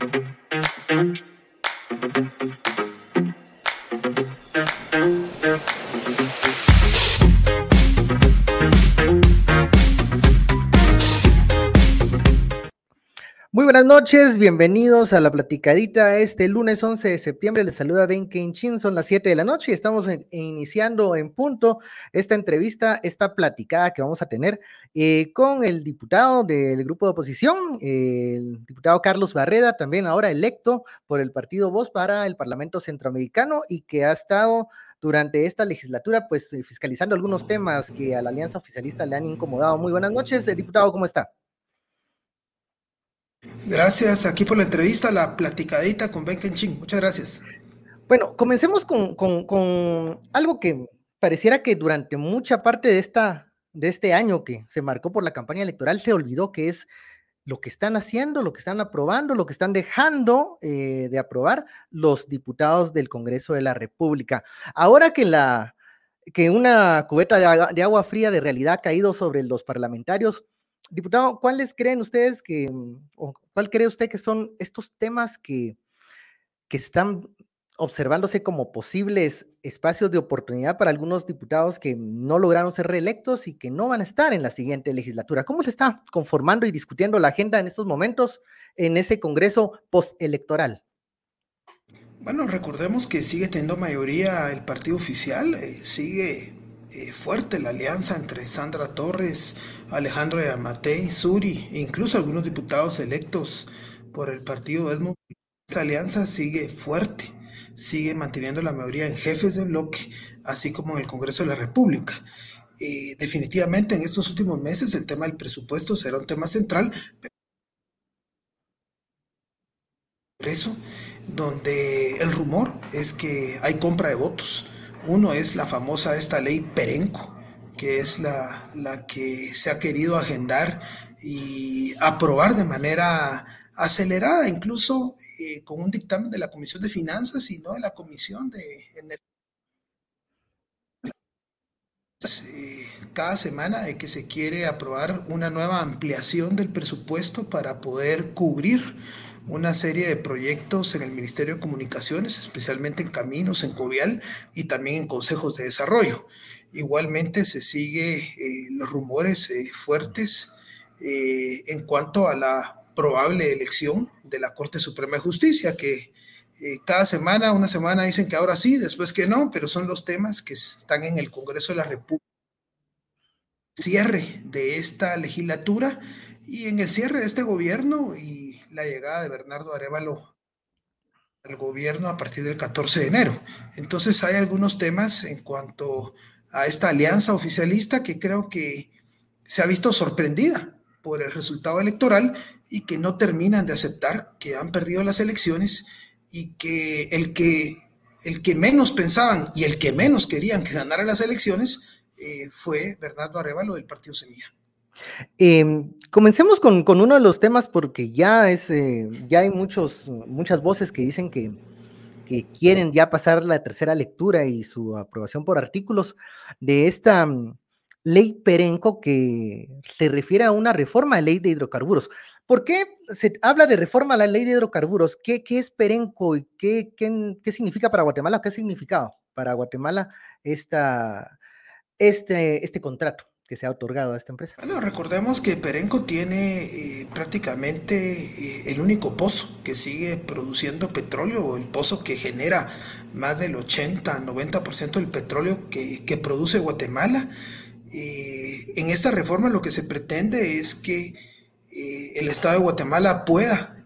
thank you buenas noches, bienvenidos a la platicadita este lunes 11 de septiembre. Les saluda Ben Kenchin, son las 7 de la noche y estamos iniciando en punto esta entrevista, esta platicada que vamos a tener eh, con el diputado del grupo de oposición, el diputado Carlos Barreda, también ahora electo por el partido Voz para el Parlamento Centroamericano y que ha estado durante esta legislatura, pues eh, fiscalizando algunos temas que a la Alianza Oficialista le han incomodado. Muy buenas noches, eh, diputado, ¿cómo está? Gracias aquí por la entrevista, la platicadita con Ben Kenching. Muchas gracias. Bueno, comencemos con, algo que pareciera que durante mucha parte de, esta, de este año que se marcó por la campaña electoral se olvidó que es lo que están haciendo, lo que están aprobando, lo que están dejando eh, de aprobar los diputados del Congreso de la República. Ahora que la que una cubeta de agua fría de realidad ha caído sobre los parlamentarios, Diputado, ¿cuáles creen ustedes que, mm, o cuál cree usted que son estos temas que, que están observándose como posibles espacios de oportunidad para algunos diputados que no lograron ser reelectos y que no van a estar en la siguiente legislatura? ¿Cómo se está conformando y discutiendo la agenda en estos momentos en ese Congreso postelectoral? Bueno, recordemos que sigue teniendo mayoría el partido oficial, eh, sigue eh, fuerte la alianza entre Sandra Torres, Alejandro Yamatei, Suri e incluso algunos diputados electos por el partido Edmund. Esta alianza sigue fuerte, sigue manteniendo la mayoría en jefes de bloque, así como en el Congreso de la República. Eh, definitivamente en estos últimos meses el tema del presupuesto será un tema central. Eso, donde el rumor es que hay compra de votos uno es la famosa esta ley Perenco, que es la, que se ha querido agendar y aprobar de manera acelerada, incluso eh, con un dictamen de la Comisión de Finanzas y no de la Comisión de Energía. Eh, cada semana de que se quiere aprobar una nueva ampliación del presupuesto para poder cubrir una serie de proyectos en el Ministerio de Comunicaciones, especialmente en caminos, en Covial y también en consejos de desarrollo. Igualmente se sigue eh, los rumores eh, fuertes eh, en cuanto a la probable elección de la Corte Suprema de Justicia, que cada semana, una semana dicen que ahora sí, después que no, pero son los temas que están en el Congreso de la República. Cierre de esta legislatura y en el cierre de este gobierno y la llegada de Bernardo Arevalo al gobierno a partir del 14 de enero. Entonces hay algunos temas en cuanto a esta alianza oficialista que creo que se ha visto sorprendida por el resultado electoral y que no terminan de aceptar que han perdido las elecciones y que el que, el que menos pensaban y el que menos querían que ganara las elecciones eh, fue Bernardo Arevalo del Partido Semilla. Em, comencemos con, uno de los temas porque ya es, eh, ya hay muchos, muchas voces que dicen que, quieren ya pasar la tercera lectura y su aprobación por artículos de esta mm, ley Perenco que se refiere a una reforma de ley de hidrocarburos. ¿Por qué se habla de reforma a la ley de hidrocarburos? ¿Qué, es Perenco y qué, qué, significa para Guatemala? ¿Qué ha significado para Guatemala este, este contrato? Que se ha otorgado a esta empresa. Bueno, recordemos que Perenco tiene eh, prácticamente eh, el único pozo que sigue produciendo petróleo, el pozo que genera más del 80-90% del petróleo que, produce Guatemala. Eh, en esta reforma lo que se pretende es que el Estado de Guatemala pueda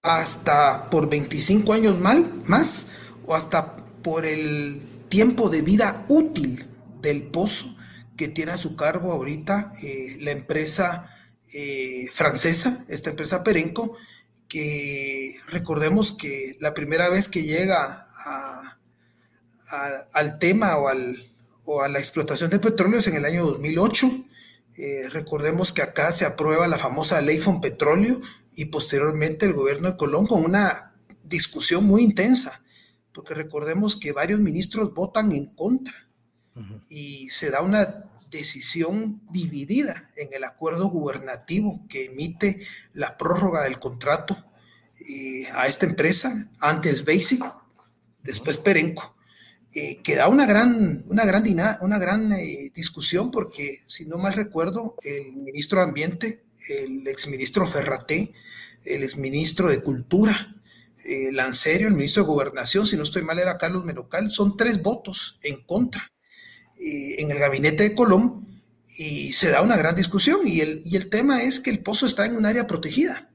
hasta por 25 años más o hasta por el tiempo de vida útil del pozo que tiene a su cargo ahorita eh, la empresa eh, francesa, esta empresa Perenco, que recordemos que la primera vez que llega al tema o, a la explotación de petróleo es en el año 2008. Eh, recordemos que acá se aprueba la famosa ley Petróleo y posteriormente el gobierno de Colón con una discusión muy intensa porque recordemos que varios ministros votan en contra y se da una decisión dividida en el acuerdo gubernativo que emite la prórroga del contrato eh, a esta empresa, antes Basic, después Perenco, eh, que da una gran, una gran, una gran eh, discusión porque, si no mal recuerdo, el ministro de Ambiente, el exministro Ferraté, el exministro de Cultura, eh, Lancerio, el ministro de Gobernación, si no estoy mal, era Carlos Menocal, son tres votos en contra en el gabinete de Colón y se da una gran discusión y el, y el tema es que el pozo está en un área protegida.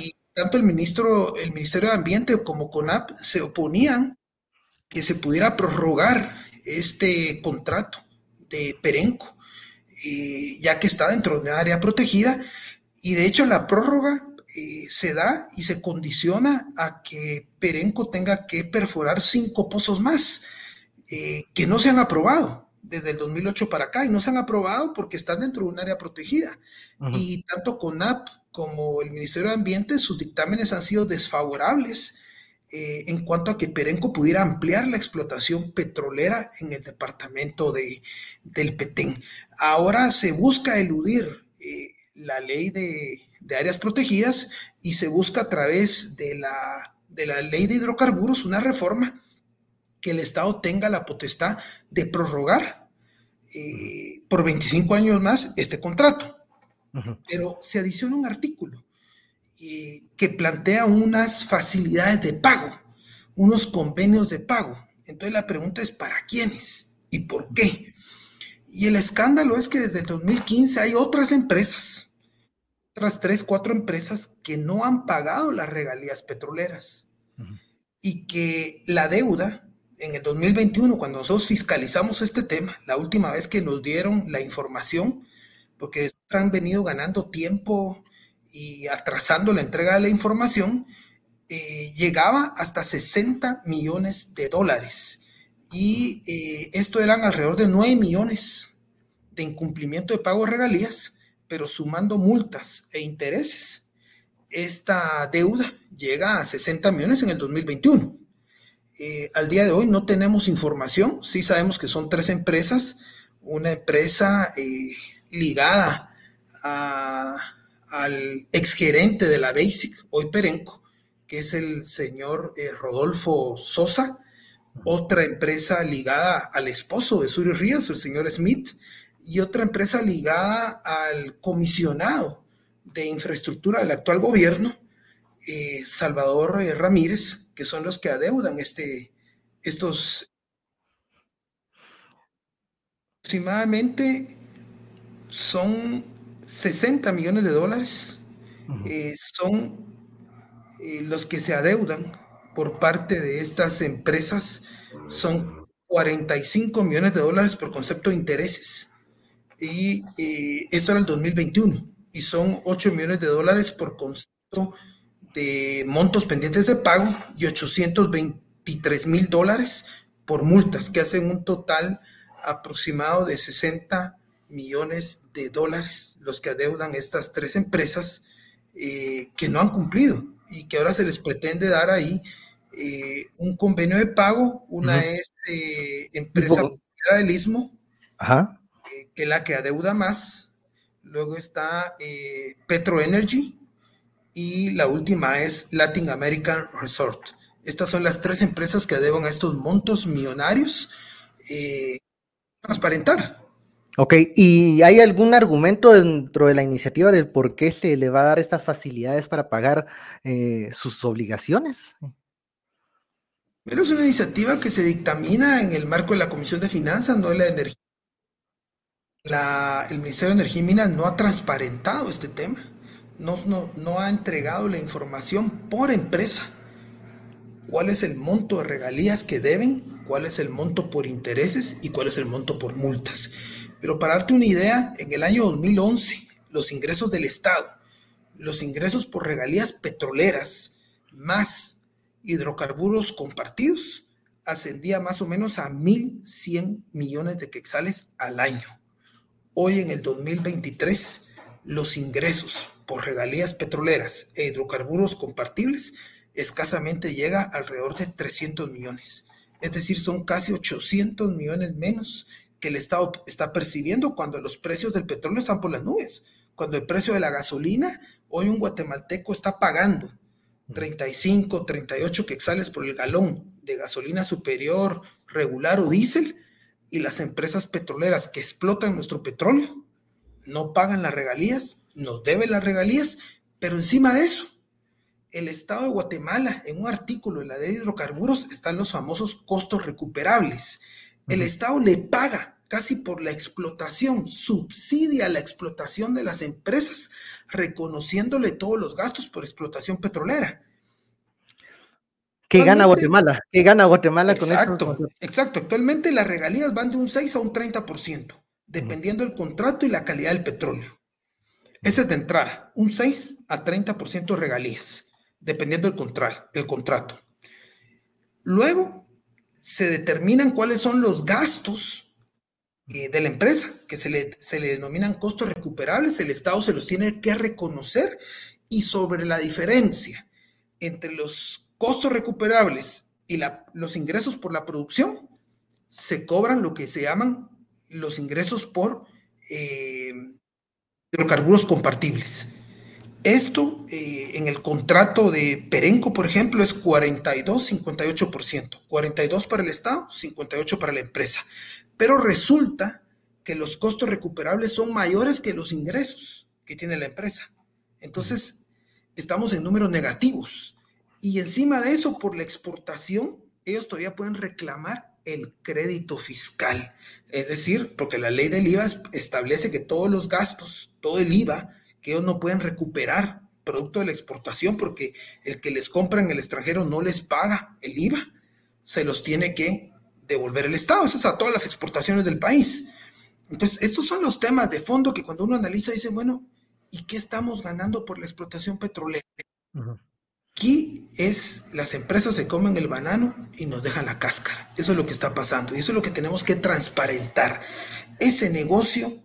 Y tanto el ministro, el Ministerio de Ambiente como CONAP se oponían que se pudiera prorrogar este contrato de Perenco, eh, ya que está dentro de una área protegida, y de hecho la prórroga eh, se da y se condiciona a que Perenco tenga que perforar cinco pozos más eh, que no se han aprobado desde el 2008 para acá y no se han aprobado porque están dentro de un área protegida. Y tanto CONAP como el Ministerio de Ambiente, sus dictámenes han sido desfavorables eh, en cuanto a que Perenco pudiera ampliar la explotación petrolera en el departamento de, del Petén. Ahora se busca eludir eh, la ley de, áreas protegidas y se busca a través de la, de la ley de hidrocarburos una reforma que el Estado tenga la potestad de prorrogar eh, por 25 años más este contrato. Pero se adiciona un artículo que plantea unas facilidades de pago, unos convenios de pago. Entonces la pregunta es, ¿para quiénes? ¿Y por qué? Y el escándalo es que desde el 2015 hay otras empresas, otras tres, cuatro empresas que no han pagado las regalías petroleras y que la deuda en el 2021, cuando nosotros fiscalizamos este tema, la última vez que nos dieron la información, porque han venido ganando tiempo y atrasando la entrega de la información, eh, llegaba hasta 60 millones de dólares. Y eh, esto eran alrededor de 9 millones de incumplimiento de pago de regalías, pero sumando multas e intereses, esta deuda llega a 60 millones en el 2021. Eh, al día de hoy no tenemos información, sí sabemos que son tres empresas, una empresa ligada a al exgerente de la Basic, hoy Perenco, que es el señor eh, Rodolfo Sosa, otra empresa ligada al esposo de Suri Ríos, el señor Smith, y otra empresa ligada al comisionado de infraestructura del actual gobierno, eh, Salvador eh, Ramírez, que son los que adeudan este, estos aproximadamente son 60 millones de dólares eh, son eh, los que se adeudan por parte de estas empresas, son 45 millones de dólares por concepto de intereses. Y eh, esto era el 2021, y son 8 millones de dólares por concepto de montos pendientes de pago y 823 mil dólares por multas, que hacen un total aproximado de 60 millones de dólares los que adeudan estas tres empresas eh, que no han cumplido y que ahora se les pretende dar ahí eh, un convenio de pago. Una es eh, empresa del Istmo, que es la que adeuda más. Luego está Petro Energy y la última es Latin American Resort. Estas son las tres empresas que adeudan a estos montos millonarios. transparentar, Ok, ¿y hay algún argumento dentro de la iniciativa del por qué se le va a dar estas facilidades para pagar eh, sus obligaciones? Pero es una iniciativa que se dictamina en el marco de la Comisión de Finanzas, no de la Energía. El Ministerio de Energía y Minas no ha transparentado este tema, no, no ha entregado la información por empresa. ¿Cuál es el monto de regalías que deben? ¿Cuál es el monto por intereses? ¿Y cuál es el monto por multas? Pero para darte una idea, en el año 2011, los ingresos del Estado, los ingresos por regalías petroleras más hidrocarburos compartidos, ascendía más o menos a 1.100 millones de quetzales al año. Hoy en el 2023, los ingresos por regalías petroleras e hidrocarburos compartibles escasamente llega alrededor de 300 millones. Es decir, son casi 800 millones menos que el Estado está percibiendo cuando los precios del petróleo están por las nubes, cuando el precio de la gasolina, hoy un guatemalteco está pagando 35, 38 quexales por el galón de gasolina superior, regular o diésel, y las empresas petroleras que explotan nuestro petróleo no pagan las regalías, nos deben las regalías, pero encima de eso, el Estado de Guatemala, en un artículo en la ley de hidrocarburos, están los famosos costos recuperables. El Estado le paga casi por la explotación, subsidia la explotación de las empresas, reconociéndole todos los gastos por explotación petrolera. ¿Qué gana Guatemala? ¿Qué gana Guatemala con esto? Exacto. Actualmente las regalías van de un 6 a un 30%, dependiendo del contrato y la calidad del petróleo. Ese es de entrada, un 6 a 30% de regalías, dependiendo del, contrato. Luego se determinan cuáles son los gastos eh, de la empresa, que se le, se le denominan costos recuperables. El Estado se los tiene que reconocer y sobre la diferencia entre los costos recuperables y los ingresos por la producción, se cobran lo que se llaman los ingresos por eh, hidrocarburos compartibles. Esto eh, en el contrato de Perenco, por ejemplo, es 42-58%. 42 para el Estado, 58 para la empresa. Pero resulta que los costos recuperables son mayores que los ingresos que tiene la empresa. Entonces, estamos en números negativos. Y encima de eso, por la exportación, ellos todavía pueden reclamar el crédito fiscal. Es decir, porque la ley del IVA establece que todos los gastos, todo el IVA, que ellos no pueden recuperar producto de la exportación, porque el que les compra en el extranjero no les paga el IVA, se los tiene que devolver el Estado. Eso es a todas las exportaciones del país. Entonces, estos son los temas de fondo que cuando uno analiza dice, bueno, ¿y qué estamos ganando por la explotación petrolera? Aquí es, las empresas se comen el banano y nos dejan la cáscara. Eso es lo que está pasando y eso es lo que tenemos que transparentar. Ese negocio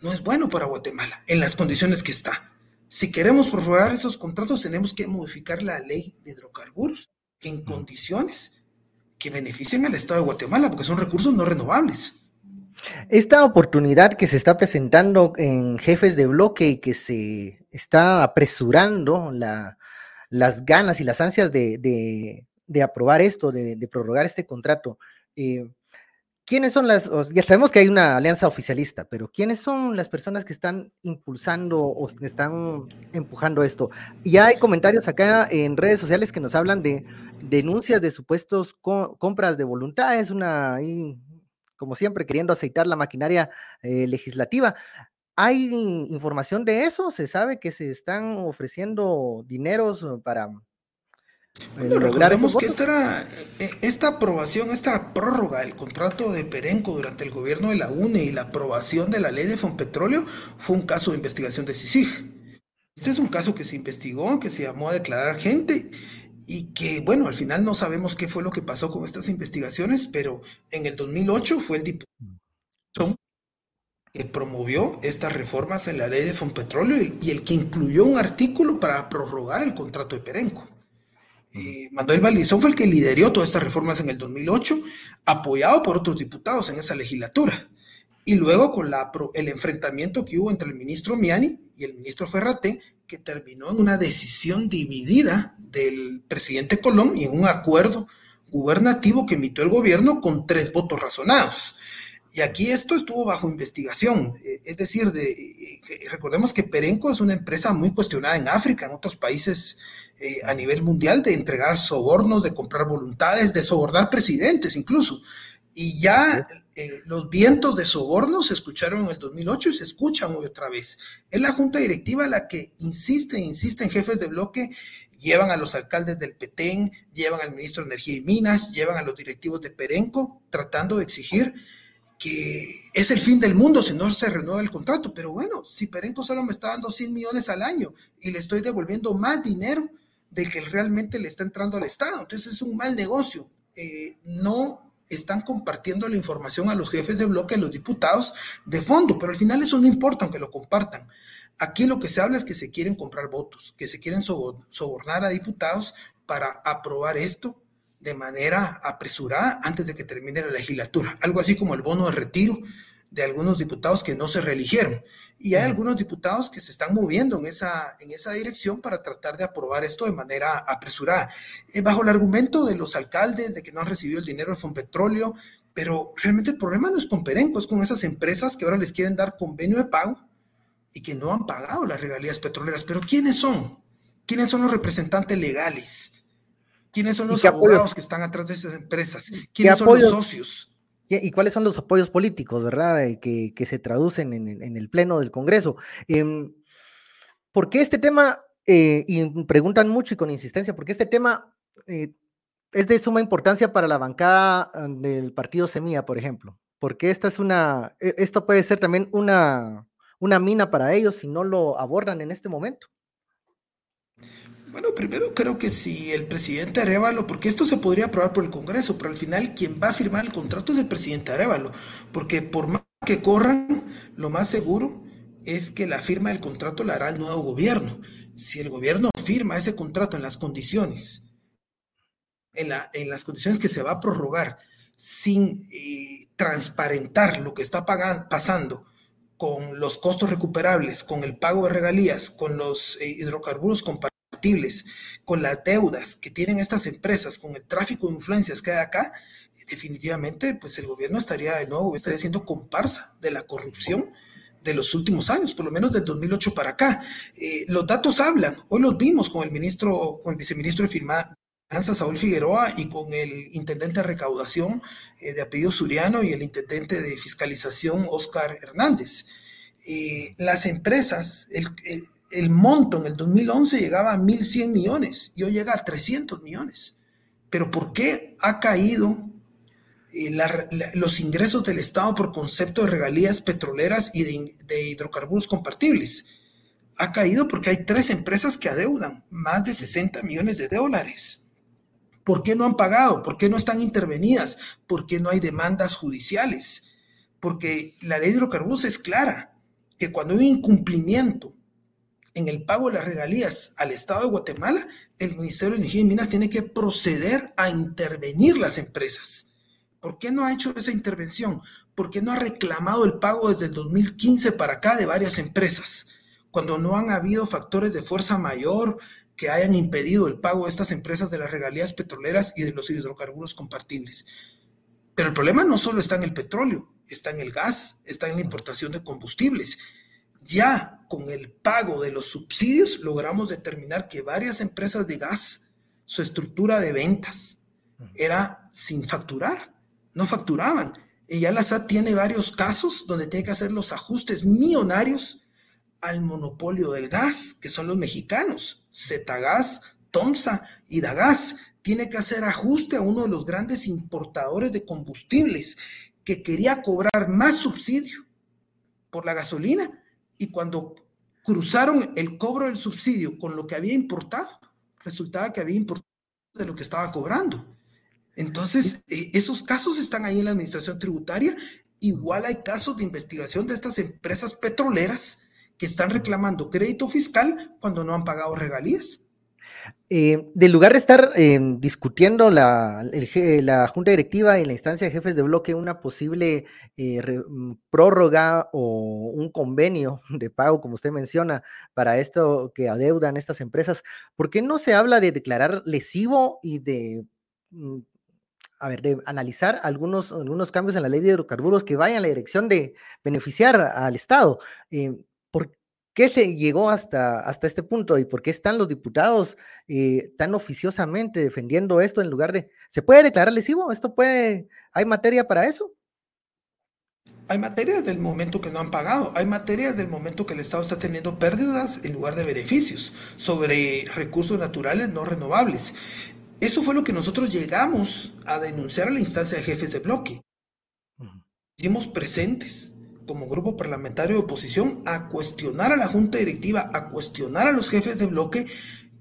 no es bueno para Guatemala en las condiciones que está. Si queremos prorrogar esos contratos, tenemos que modificar la ley de hidrocarburos en condiciones que beneficien al Estado de Guatemala, porque son recursos no renovables. Esta oportunidad que se está presentando en jefes de bloque y que se está apresurando la, las ganas y las ansias de, aprobar esto, de, prorrogar este contrato. Eh, ¿Quiénes son las, ya sabemos que hay una alianza oficialista, pero ¿quiénes son las personas que están impulsando o están empujando esto? Y hay comentarios acá en redes sociales que nos hablan de denuncias de supuestos compras de voluntades, una, como siempre, queriendo aceitar la maquinaria eh, legislativa. ¿Hay información de eso? ¿Se sabe que se están ofreciendo dineros uh, para... Eh, bueno, recordemos que esta, era, eh, esta aprobación, esta prórroga del contrato de Perenco durante el gobierno de la UNE y la aprobación de la ley de Fonpetróleo fue un caso de investigación de CICIG. Este es un caso que se investigó, que se llamó a declarar gente y que, bueno, al final no sabemos qué fue lo que pasó con estas investigaciones, pero en el 2008 fue el diputado que promovió estas reformas en la ley de Fonpetróleo y, y el que incluyó un artículo para prorrogar el contrato de Perenco. Eh, Manuel Valdizón fue el que lideró todas estas reformas en el 2008, apoyado por otros diputados en esa legislatura. Y luego con la, el enfrentamiento que hubo entre el ministro Miani y el ministro Ferrate, que terminó en una decisión dividida del presidente Colón y en un acuerdo gubernativo que emitió el gobierno con tres votos razonados. Y aquí esto estuvo bajo investigación. Eh, es decir, de, eh, recordemos que Perenco es una empresa muy cuestionada en África, en otros países eh, a nivel mundial, de entregar sobornos, de comprar voluntades, de sobornar presidentes incluso. Y ya los vientos de sobornos se escucharon en el 2008 y se escuchan hoy otra vez. Es la junta directiva la que insiste, insiste en jefes de bloque llevan a los alcaldes del Petén, llevan al ministro de Energía y Minas, llevan a los directivos de Perenco, tratando de exigir que es el fin del mundo si no se renueva el contrato. Pero bueno, si Perenco solo me está dando 100 millones al año y le estoy devolviendo más dinero de que realmente le está entrando al Estado, entonces es un mal negocio. Eh, no están compartiendo la información a los jefes de bloque, a los diputados de fondo, pero al final eso no importa aunque lo compartan. Aquí lo que se habla es que se quieren comprar votos, que se quieren sobornar a diputados para aprobar esto de manera apresurada antes de que termine la legislatura. Algo así como el bono de retiro de algunos diputados que no se reeligieron. Y hay algunos diputados que se están moviendo en esa, en esa dirección para tratar de aprobar esto de manera apresurada. Eh, bajo el argumento de los alcaldes de que no han recibido el dinero de Petróleo, pero realmente el problema no es con Perenco, es con esas empresas que ahora les quieren dar convenio de pago y que no han pagado las regalías petroleras. Pero ¿quiénes son? ¿Quiénes son los representantes legales? ¿Quiénes son los abogados que están atrás de esas empresas? ¿Quiénes son los socios? ¿Y cuáles son los apoyos políticos, verdad? Eh, que, se traducen en, el Pleno del Congreso. Em, ¿Por qué este tema, eh, y preguntan mucho y con insistencia, por qué este tema eh, es de suma importancia para la bancada del partido Semilla, por ejemplo? Porque esta es una, e, esto puede ser también una, una mina para ellos si no lo abordan en este momento. Bueno, primero creo que si el presidente Arevalo, porque esto se podría aprobar por el Congreso, pero al final quien va a firmar el contrato es el presidente Arevalo, porque por más que corran, lo más seguro es que la firma del contrato la hará el nuevo gobierno. Si el gobierno firma ese contrato en las condiciones, en, la, las condiciones que se va a prorrogar, sin eh, transparentar lo que está pagando, pasando con los costos recuperables, con el pago de regalías, con los eh, hidrocarburos compartidos, con las deudas que tienen estas empresas, con el tráfico de influencias que hay acá, definitivamente pues el gobierno estaría de nuevo, estaría siendo comparsa de la corrupción de los últimos años, por lo menos del 2008 para acá. Eh, los datos hablan, hoy los vimos con el ministro, con el viceministro de Finanzas, Saúl Figueroa, y con el intendente de recaudación eh, de apellido Suriano y el intendente de fiscalización, Oscar Hernández. Eh, las empresas, el, el monto en el 2011 llegaba a 1.100 millones y hoy llega a 300 millones. Pero ¿por qué ha caído eh, los ingresos del Estado por concepto de regalías petroleras y de, hidrocarburos compartibles? Ha caído porque hay tres empresas que adeudan más de 60 millones de dólares. ¿Por qué no han pagado? ¿Por qué no están intervenidas? ¿Por qué no hay demandas judiciales? Porque la ley de hidrocarburos es clara, que cuando hay incumplimiento en el pago de las regalías al Estado de Guatemala, el Ministerio de Energía y Minas tiene que proceder a intervenir las empresas. ¿Por qué no ha hecho esa intervención? ¿Por qué no ha reclamado el pago desde el 2015 para acá de varias empresas? Cuando no han habido factores de fuerza mayor que hayan impedido el pago de estas empresas de las regalías petroleras y de los hidrocarburos compartibles. Pero el problema no solo está en el petróleo, está en el gas, está en la importación de combustibles ya con el pago de los subsidios logramos determinar que varias empresas de gas, su estructura de ventas era sin facturar, no facturaban. Y ya la SAT tiene varios casos donde tiene que hacer los ajustes millonarios al monopolio del gas, que son los mexicanos, Zetagas, Tomsa y Dagas. Tiene que hacer ajuste a uno de los grandes importadores de combustibles que quería cobrar más subsidio por la gasolina y cuando cruzaron el cobro del subsidio con lo que había importado, resultaba que había importado de lo que estaba cobrando. Entonces, eh, esos casos están ahí en la administración tributaria. Igual hay casos de investigación de estas empresas petroleras que están reclamando crédito fiscal cuando no han pagado regalías. Eh, del lugar de estar eh, discutiendo la, Junta Directiva y la instancia de jefes de bloque una posible eh, mm, prórroga o un convenio de pago, como usted menciona, para esto que adeudan estas empresas, ¿por qué no se habla de declarar lesivo y de, mm, a ver, de analizar algunos, algunos cambios en la ley de hidrocarburos que vayan en la dirección de beneficiar al Estado? ¿Por qué se llegó hasta, hasta este punto y por qué están los diputados eh, tan oficiosamente defendiendo esto en lugar de, ¿se puede declarar lesivo? ¿Esto puede, hay materia para eso? Hay materias del momento que no han pagado, hay materias del momento que el Estado está teniendo pérdidas en lugar de beneficios sobre recursos naturales no renovables. Eso fue lo que nosotros llegamos a denunciar a la instancia de jefes de bloque. Hicimos presentes como grupo parlamentario de oposición a cuestionar a la Junta Directiva, a cuestionar a los jefes de bloque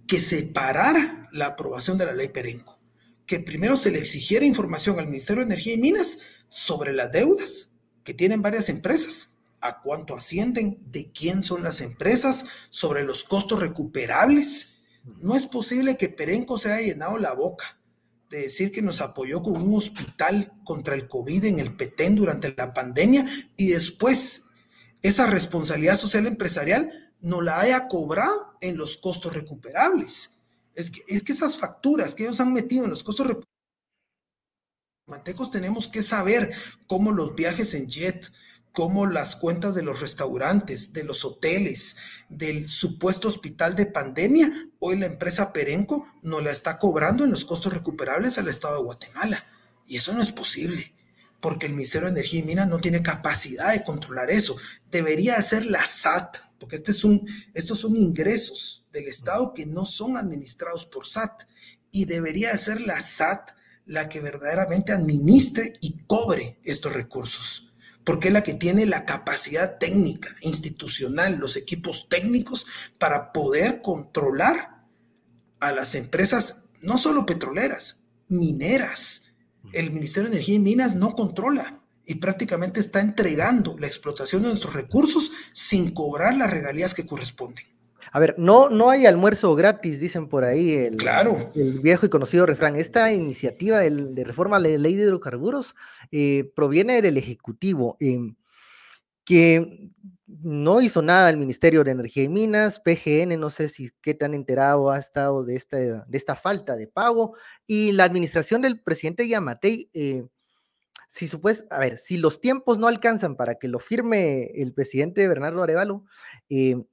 que separara la aprobación de la ley Perenco, que primero se le exigiera información al Ministerio de Energía y Minas sobre las deudas que tienen varias empresas, a cuánto ascienden, de quién son las empresas, sobre los costos recuperables. No es posible que Perenco se haya llenado la boca de decir que nos apoyó con un hospital contra el COVID en el Petén durante la pandemia y después esa responsabilidad social empresarial no la haya cobrado en los costos recuperables. Es que, es que esas facturas que ellos han metido en los costos recuperables, mantecos tenemos que saber cómo los viajes en jet, cómo las cuentas de los restaurantes, de los hoteles, del supuesto hospital de pandemia, hoy la empresa Perenco no la está cobrando en los costos recuperables al Estado de Guatemala. Y eso no es posible, porque el Ministerio de Energía y Minas no tiene capacidad de controlar eso. Debería ser la SAT, porque este estos son ingresos del Estado que no son administrados por SAT. Y debería ser la SAT la que verdaderamente administre y cobre estos recursos porque es la que tiene la capacidad técnica, institucional, los equipos técnicos para poder controlar a las empresas, no solo petroleras, mineras. El Ministerio de Energía y Minas no controla y prácticamente está entregando la explotación de nuestros recursos sin cobrar las regalías que corresponden. A ver, no, no hay almuerzo gratis, dicen por ahí el, claro. el viejo y conocido refrán. Esta iniciativa de, reforma a la ley de hidrocarburos eh, proviene del Ejecutivo, em, que no hizo nada el Ministerio de Energía y Minas, PGN, no sé si qué tan enterado ha estado de esta, de esta falta de pago, y la administración del presidente Yamatei, eh, si supues, a ver, si los tiempos no alcanzan para que lo firme el presidente Bernardo Arevalo, eh,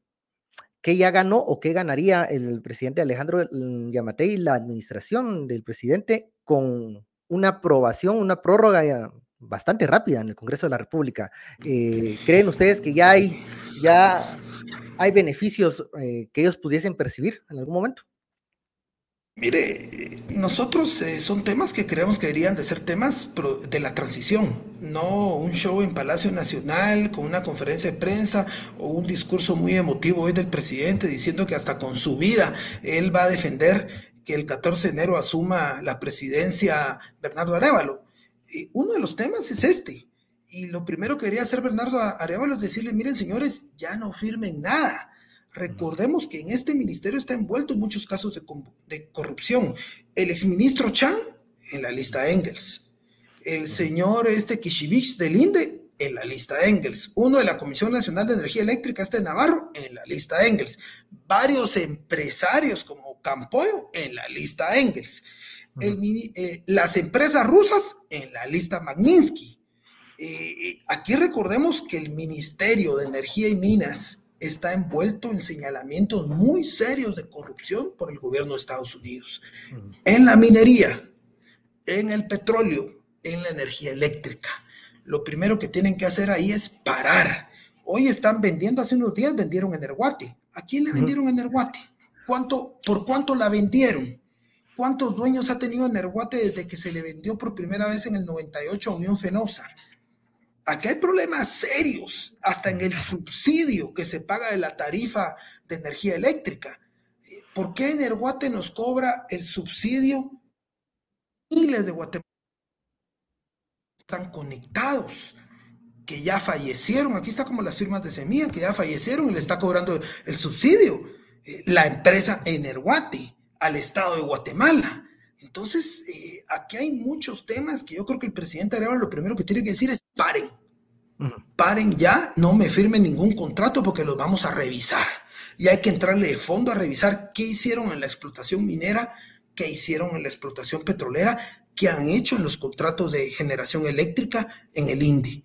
¿Qué ya ganó o qué ganaría el presidente Alejandro Yamatei y la administración del presidente con una aprobación, una prórroga bastante rápida en el Congreso de la República? Eh, ¿Creen ustedes que ya hay, ya hay beneficios eh, que ellos pudiesen percibir en algún momento? Mire, nosotros eh, son temas que creemos que deberían de ser temas de la transición, no un show en Palacio Nacional con una conferencia de prensa o un discurso muy emotivo hoy del presidente diciendo que hasta con su vida él va a defender que el 14 de enero asuma la presidencia Bernardo Arevalo. uno de los temas es este. Y lo primero que quería hacer Bernardo Arevalo es decirle, miren señores, ya no firmen nada Recordemos que en este ministerio está envuelto en muchos casos de, corrupción. El exministro Chan en la lista Engels. El señor este Kishivich del INDE en la lista Engels. Uno de la Comisión Nacional de Energía Eléctrica, este Navarro, en la lista Engels. Varios empresarios como Campoyo en la lista Engels. Eh, las empresas rusas en la lista Magnitsky. Eh, aquí recordemos que el Ministerio de Energía y Minas está envuelto en señalamientos muy serios de corrupción por el gobierno de Estados Unidos. En la minería, en el petróleo, en la energía eléctrica. Lo primero que tienen que hacer ahí es parar. Hoy están vendiendo, hace unos días vendieron Energuate. ¿A quién le vendieron Energuate? ¿Cuánto, ¿Por cuánto la vendieron? ¿Cuántos dueños ha tenido Energuate desde que se le vendió por primera vez en el 98 a Unión Fenosa? Aquí hay problemas serios, hasta en el subsidio que se paga de la tarifa de energía eléctrica. ¿Por qué Energuate nos cobra el subsidio? Miles de guatemaltecos están conectados, que ya fallecieron. Aquí está como las firmas de semilla, que ya fallecieron y le está cobrando el subsidio. Eh, la empresa Energuate al Estado de Guatemala. Entonces, eh, aquí hay muchos temas que yo creo que el presidente Arevalo lo primero que tiene que decir es paren. Paren ya, no me firmen ningún contrato porque los vamos a revisar. Y hay que entrarle de fondo a revisar qué hicieron en la explotación minera, qué hicieron en la explotación petrolera, qué han hecho en los contratos de generación eléctrica en el INDI.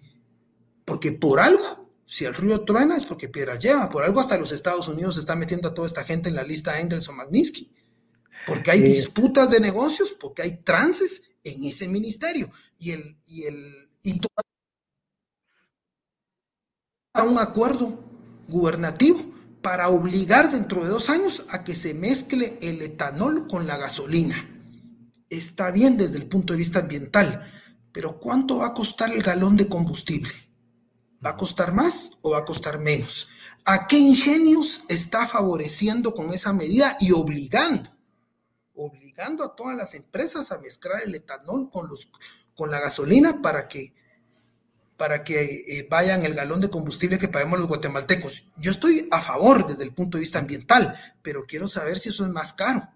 Porque por algo, si el río truena es porque piedras lleva, por algo hasta los Estados Unidos está metiendo a toda esta gente en la lista Engels o Magnitsky. Porque hay disputas de negocios, porque hay trances en ese ministerio. Y el, y el, y a un acuerdo gubernativo para obligar dentro de dos años a que se mezcle el etanol con la gasolina. Está bien desde el punto de vista ambiental, pero ¿cuánto va a costar el galón de combustible? ¿Va a costar más o va a costar menos? ¿A qué ingenios está favoreciendo con esa medida y obligando? Obligando a todas las empresas a mezclar el etanol con, los, con la gasolina para que para que eh, vayan el galón de combustible que paguemos los guatemaltecos. Yo estoy a favor desde el punto de vista ambiental, pero quiero saber si eso es más caro.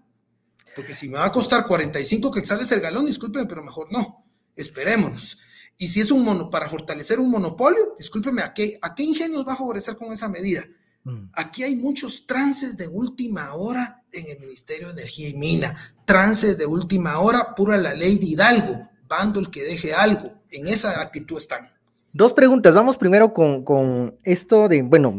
Porque si me va a costar 45 quetzales el galón, discúlpeme, pero mejor no. Esperémonos. Y si es un mono para fortalecer un monopolio, discúlpeme, ¿a qué, ¿a qué ingenios va a favorecer con esa medida? Mm. Aquí hay muchos trances de última hora en el Ministerio de Energía y Mina. Trances de última hora, pura la ley de Hidalgo. Bando el que deje algo. En esa actitud están. Dos preguntas. Vamos primero con, con esto de, bueno,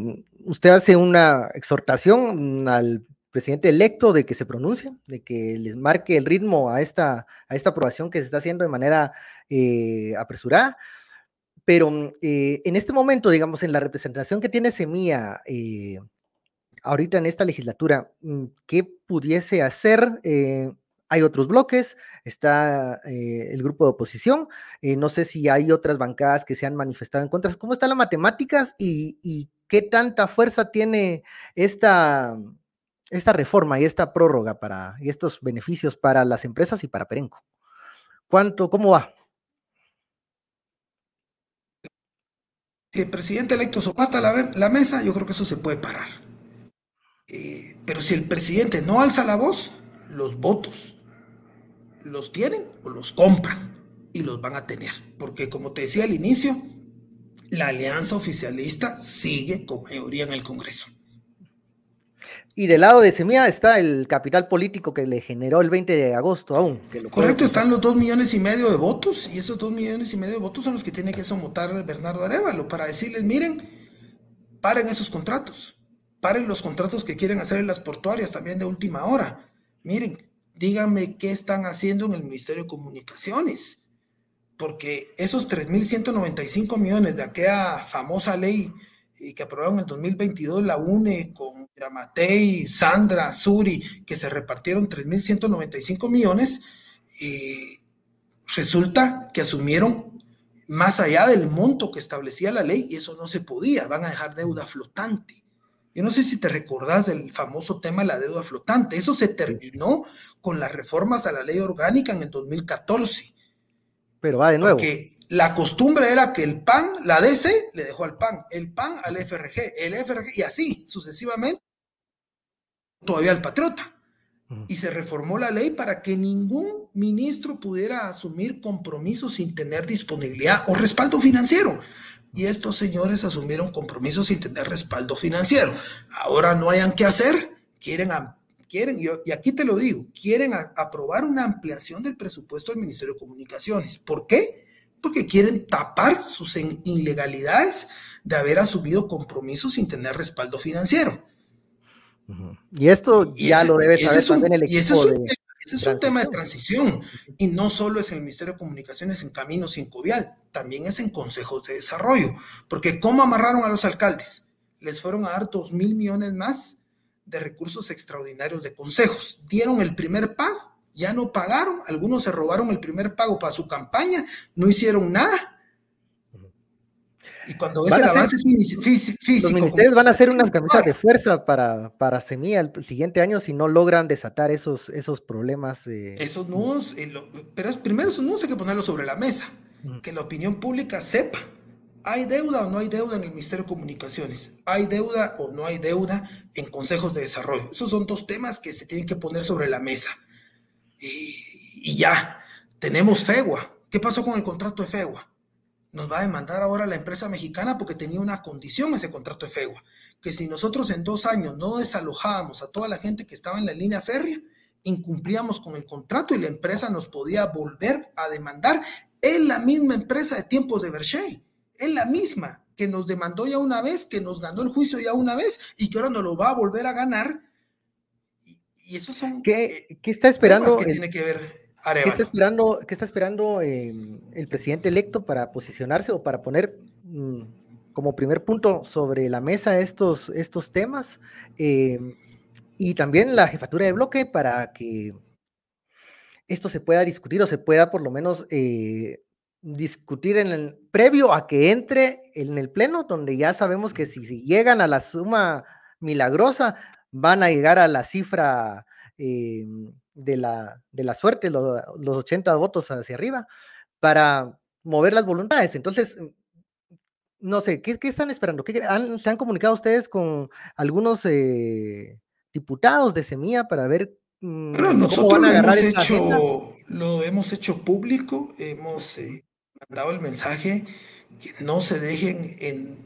usted hace una exhortación al presidente electo de que se pronuncie, de que les marque el ritmo a esta, a esta aprobación que se está haciendo de manera eh, apresurada. Pero mm, eh, en este momento, digamos, en la representación que tiene Semilla eh, ahorita en esta legislatura, mm, ¿qué pudiese hacer? hay otros bloques, está el grupo de oposición, no sé si hay otras bancadas que se han manifestado en contra. ¿Cómo están las matemáticas y, y qué tanta fuerza tiene esta, esta reforma y esta prórroga para, y estos beneficios para las empresas y para Perenco? ¿Cuánto, cómo va? El presidente electo sopata la, la mesa, yo creo que eso se puede parar. Eh, pero si el presidente no alza la voz, los votos los tienen o los compran y los van a tener. Porque como te decía al inicio, la alianza oficialista sigue con mayoría en el Congreso. Y del lado de Semilla está el capital político que le generó el 20 de agosto aún. Correcto, están los dos millones y medio de votos y esos dos millones y medio de votos son los que tiene que somotar Bernardo Arevalo para decirles, miren, paren esos contratos, paren los contratos que quieren hacer en las portuarias también de última hora. Miren, díganme qué están haciendo en el Ministerio de Comunicaciones, porque esos 3.195 millones de aquella famosa ley eh, que aprobaron en 2022 la UNE con Yamatei, Sandra, Suri, que se repartieron 3.195 millones, y resulta que asumieron más allá del monto que establecía la ley y eso no se podía, van a dejar deuda flotante. Yo no sé si te recordás del famoso tema de la deuda flotante, eso se terminó con las reformas a la ley orgánica en el 2014. Pero va de nuevo. Porque la costumbre era que el PAN, la DC, le dejó al PAN, el PAN al FRG, el FRG, y así sucesivamente, todavía al Patriota. Y se reformó la ley para que ningún ministro pudiera asumir compromisos sin tener disponibilidad o respaldo financiero. Y estos señores asumieron compromisos sin tener respaldo financiero. Ahora no hayan qué hacer, quieren, quieren y aquí te lo digo, quieren aprobar una ampliación del presupuesto del Ministerio de Comunicaciones. ¿Por qué? Porque quieren tapar sus ilegalidades de haber asumido compromisos sin tener respaldo financiero. Y esto ya lo debe saber también el equipo. ese es, un, ese es un tema de transición. Y no solo es en el Ministerio de Comunicaciones en Caminos y en Covial, también es en consejos de desarrollo. Porque ¿cómo amarraron a los alcaldes? Les fueron a dar dos mil millones más de recursos extraordinarios de consejos. Dieron el primer pago ya no pagaron, algunos se robaron el primer pago para su campaña, no hicieron nada. Y cuando ves el avance físico. Los ministerios van a hacer unas camisas de fuerza para, para Semilla el siguiente año si no logran desatar esos, esos problemas. Esos nudos, eh, pero es, primero esos nudos hay que ponerlos sobre la mesa, que la opinión pública sepa. ¿Hay deuda o no hay deuda en el Ministerio de Comunicaciones? ¿Hay deuda o no hay deuda en consejos de desarrollo? Esos son dos temas que se tienen que poner sobre la mesa y, ya, tenemos FEGUA. ¿Qué pasó con el contrato de FEGUA? Nos va a demandar ahora la empresa mexicana porque tenía una condición ese contrato de FEGUA, que si nosotros en dos años no desalojábamos a toda la gente que estaba en la línea férrea, incumplíamos con el contrato y la empresa nos podía volver a demandar. Es la misma empresa de tiempos de Berché, es la misma que nos demandó ya una vez, que nos ganó el juicio ya una vez y que ahora nos lo va a volver a ganar y eso son. ¿Qué, eh, está esperando? Que tiene que ver ¿Qué está esperando, qué está esperando em, el presidente electo para posicionarse o para poner mm, como primer punto sobre la mesa estos, estos temas? Em, y también la jefatura de bloque para que esto se pueda discutir o se pueda por lo menos eh, discutir en el previo a que entre en el pleno, donde ya sabemos que si, si llegan a la suma milagrosa, van a llegar a la cifra eh, de, la, de, la, suerte, los, 80 votos hacia arriba, para mover las voluntades. Entonces, no sé, ¿qué, están esperando? ¿Qué, ¿Se han comunicado ustedes con algunos eh, diputados de Semilla para ver Mm, bueno, nosotros lo hemos, hecho, lo hemos hecho público, hemos eh, mandado el mensaje que no se dejen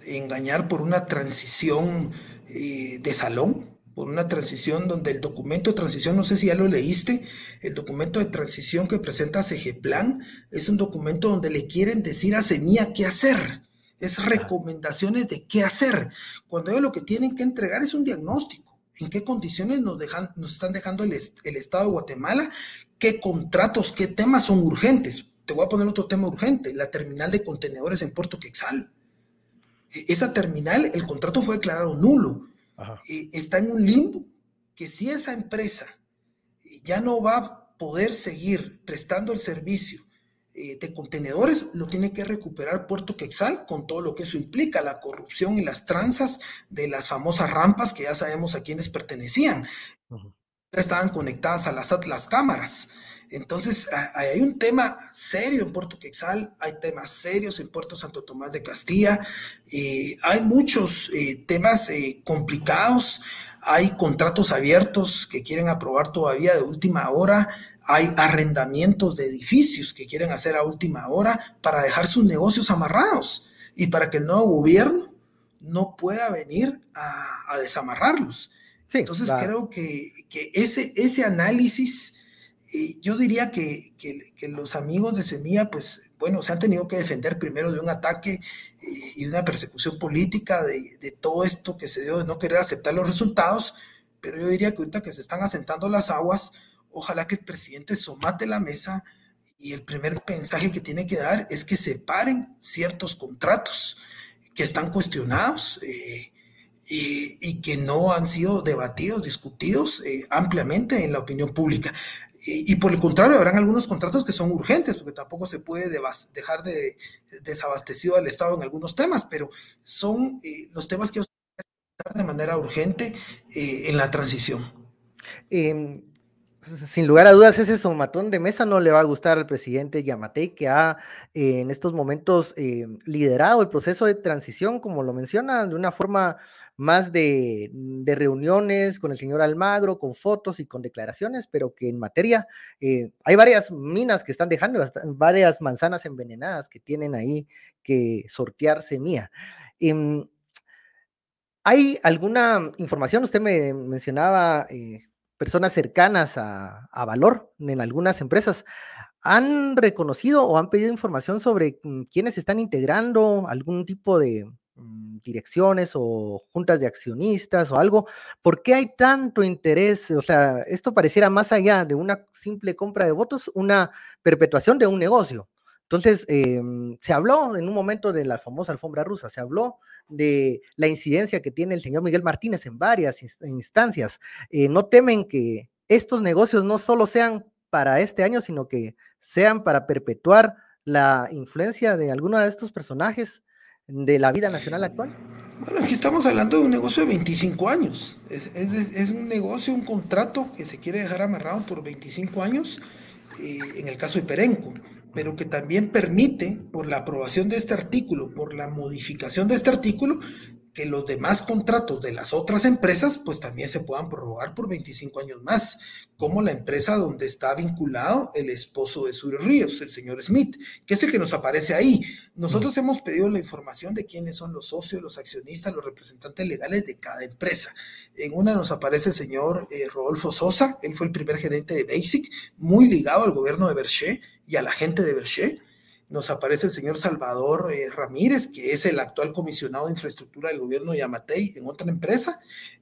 engañar por una transición eh, de salón, por una transición donde el documento de transición, no sé si ya lo leíste, el documento de transición que presenta Plan es un documento donde le quieren decir a Semilla qué hacer, es recomendaciones de qué hacer, cuando ellos lo que tienen que entregar es un diagnóstico, en qué condiciones nos, dejan, nos están dejando el, el Estado de Guatemala, qué contratos, qué temas son urgentes. Te voy a poner otro tema urgente, la terminal de contenedores en Puerto Quexal. E, esa terminal, el contrato fue declarado nulo está en un limbo, que si esa empresa ya no va a poder seguir prestando el servicio eh, de contenedores, lo tiene que recuperar Puerto Quexal con todo lo que eso implica, la corrupción y las tranzas de las famosas rampas que ya sabemos a quienes pertenecían. Estaban conectadas a las, las cámaras. Entonces, hay un tema serio en Puerto Quexal, hay temas serios en Puerto Santo Tomás de Castilla, eh, hay muchos eh, temas eh, complicados, hay contratos abiertos que quieren aprobar todavía de última hora, hay arrendamientos de edificios que quieren hacer a última hora para dejar sus negocios amarrados y para que el nuevo gobierno no pueda venir a, desamarrarlos. Entonces, creo que, que ese, ese análisis yo diría que, los amigos de Semilla, pues bueno, se han tenido que defender primero de un ataque eh, y de una persecución política, de, todo esto que se dio de no querer aceptar los resultados, pero yo diría que ahorita que se están asentando las aguas, ojalá que el presidente somate la mesa y el primer mensaje que tiene que dar es que separen ciertos contratos que están cuestionados. Eh, y, que no han sido debatidos, discutidos eh, ampliamente en la opinión pública. Y, por el contrario, habrán algunos contratos que son urgentes, porque tampoco se puede dejar de desabastecido al Estado en algunos temas, pero son eh, los temas que de manera urgente eh, en la transición. Em, sin lugar a dudas, ese somatón de mesa no le va a gustar al presidente Yamatei, que ha en estos momentos liderado el proceso de transición, como lo menciona, de una forma más de, reuniones con el señor Almagro, con fotos y con declaraciones, pero que en materia eh, hay varias minas que están dejando, varias manzanas envenenadas que tienen ahí que sortear semilla. Em, ¿Hay alguna información? Usted me mencionaba eh, personas cercanas a, a, Valor en algunas empresas. ¿Han reconocido o han pedido información sobre mm, quiénes están integrando algún tipo de, direcciones o juntas de accionistas o algo, ¿por qué hay tanto interés? O sea, esto pareciera más allá de una simple compra de votos, una perpetuación de un negocio. Entonces, em, se habló en un momento de la famosa alfombra rusa, se habló de la incidencia que tiene el señor Miguel Martínez en varias instancias. Eh, no temen que estos negocios no solo sean para este año, sino que sean para perpetuar la influencia de alguno de estos personajes de la vida nacional actual? Bueno, aquí estamos hablando de un negocio de 25 años. Es, un negocio, un contrato que se quiere dejar amarrado por 25 años, eh, en el caso de Perenco, pero que también permite, por la aprobación de este artículo, por la modificación de este artículo, que los demás contratos de las otras empresas pues también se puedan prorrogar por 25 años más, como la empresa donde está vinculado el esposo de Suri Ríos, el señor Smith, que es el que nos aparece ahí. Nosotros hemos pedido la información de quiénes son los socios, los accionistas, los representantes legales de cada empresa. En una nos aparece el señor eh, Rodolfo Sosa, él fue el primer gerente de Basic, muy ligado al gobierno de Berché y a la gente de Berché nos aparece el señor Salvador eh, Ramírez, que es el actual comisionado de infraestructura del gobierno de Yamatei en otra empresa,